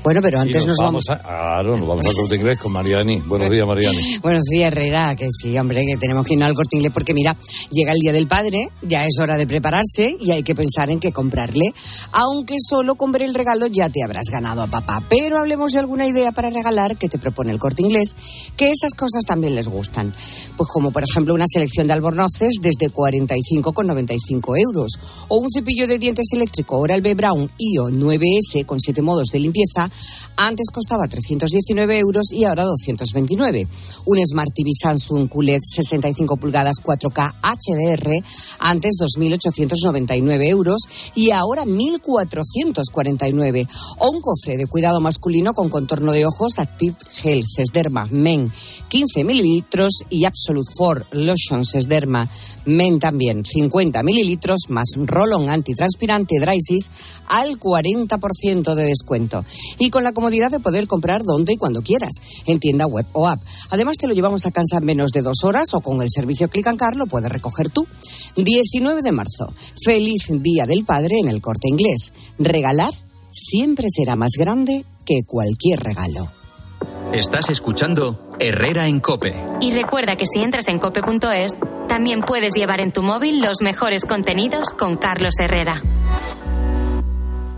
Bueno, pero antes nos, vamos, a... Claro, nos vamos al corte inglés con Mariani. Buenos días, Mariani. (laughs) Buenos días, Herrera. Que sí, hombre, que tenemos que ir al corte inglés porque, mira, llega el Día del Padre, ya es hora de prepararse y hay que pensar en qué comprarle. Aunque solo con ver el regalo ya te habrás ganado a papá. Pero hablemos de alguna idea para regalar que te propone el corte inglés, que esas cosas también les gustan. Pues como, por ejemplo, una selección de albornoces desde 45,95 euros. O un cepillo de dientes eléctrico Oral B Brown IO 9S con 7 modos de limpieza antes costaba 319 euros y ahora 229. Un Smart TV Samsung QLED 65 pulgadas 4K HDR, antes 2.899 euros y ahora 1.449. O un cofre de cuidado masculino con contorno de ojos Active Gel Sesderma Men 15 mililitros y Absolute 4 Lotion Sesderma Men también 50 mililitros más Rolón antitranspirante Drysis al 40% de descuento. Y con la comodidad de poder comprar donde y cuando quieras, en tienda web o app. Además, te lo llevamos a casa en menos de dos horas o con el servicio Click and Car lo puedes recoger tú. 19 de marzo. Feliz Día del Padre en el corte inglés. Regalar siempre será más grande que cualquier regalo. Estás escuchando Herrera en Cope. Y recuerda que si entras en cope.es, también puedes llevar en tu móvil los mejores contenidos con Carlos Herrera.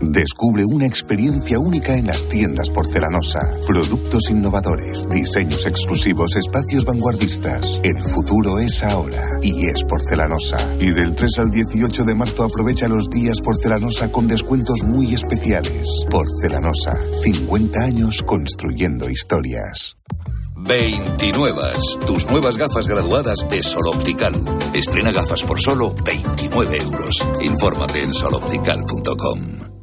Descubre una experiencia única en las tiendas porcelanosa. Productos innovadores, diseños exclusivos, espacios vanguardistas. El futuro es ahora y es porcelanosa. Y del 3 al 18 de marzo aprovecha los días porcelanosa con descuentos muy especiales. Porcelanosa, 50 años construyendo historias. 29. Tus nuevas gafas graduadas de Sol Optical. Estrena gafas por solo 29 euros. Infórmate en soloptical.com.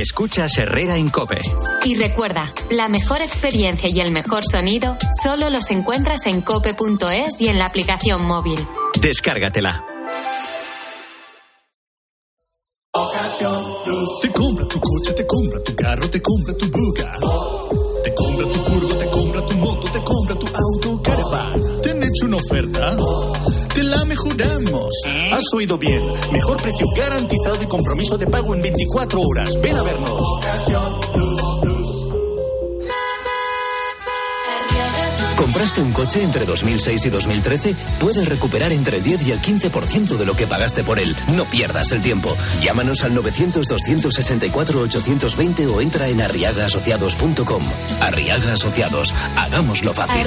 Escuchas Herrera en Cope. Y recuerda, la mejor experiencia y el mejor sonido solo los encuentras en cope.es y en la aplicación móvil. Descárgatela. Te compra tu coche, te compra tu carro, te compra tu buga. Te compra tu furgo, te compra tu moto, te compra tu auto, caravan. ¿Te han hecho una oferta? Te la mejoramos. Has oído bien. Mejor precio garantizado y compromiso de pago en 24 horas. Ven a vernos. ¿Compraste un coche entre 2006 y 2013? Puedes recuperar entre el 10 y el 15% de lo que pagaste por él. No pierdas el tiempo. Llámanos al 900-264-820 o entra en arriagaasociados.com. Arriaga Asociados. Hagámoslo fácil.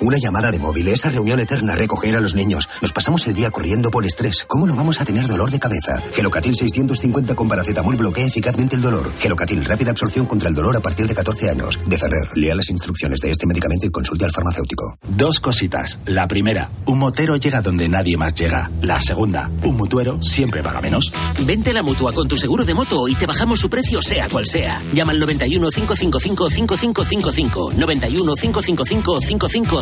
Una llamada de móvil, esa reunión eterna, recoger a los niños. Nos pasamos el día corriendo por estrés. ¿Cómo no vamos a tener dolor de cabeza? Gelocatil 650 con paracetamol bloquea eficazmente el dolor. Gelocatil, rápida absorción contra el dolor a partir de 14 años. De Ferrer, lea las instrucciones de este medicamento y consulte al farmacéutico. Dos cositas. La primera, un motero llega donde nadie más llega. La segunda, un mutuero siempre paga menos. Vente a la mutua con tu seguro de moto y te bajamos su precio sea cual sea. Llama al 91 555 5555. 91 555 5555.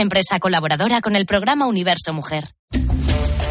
empresa colaboradora con el programa Universo Mujer.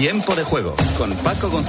Tiempo de juego con Paco González.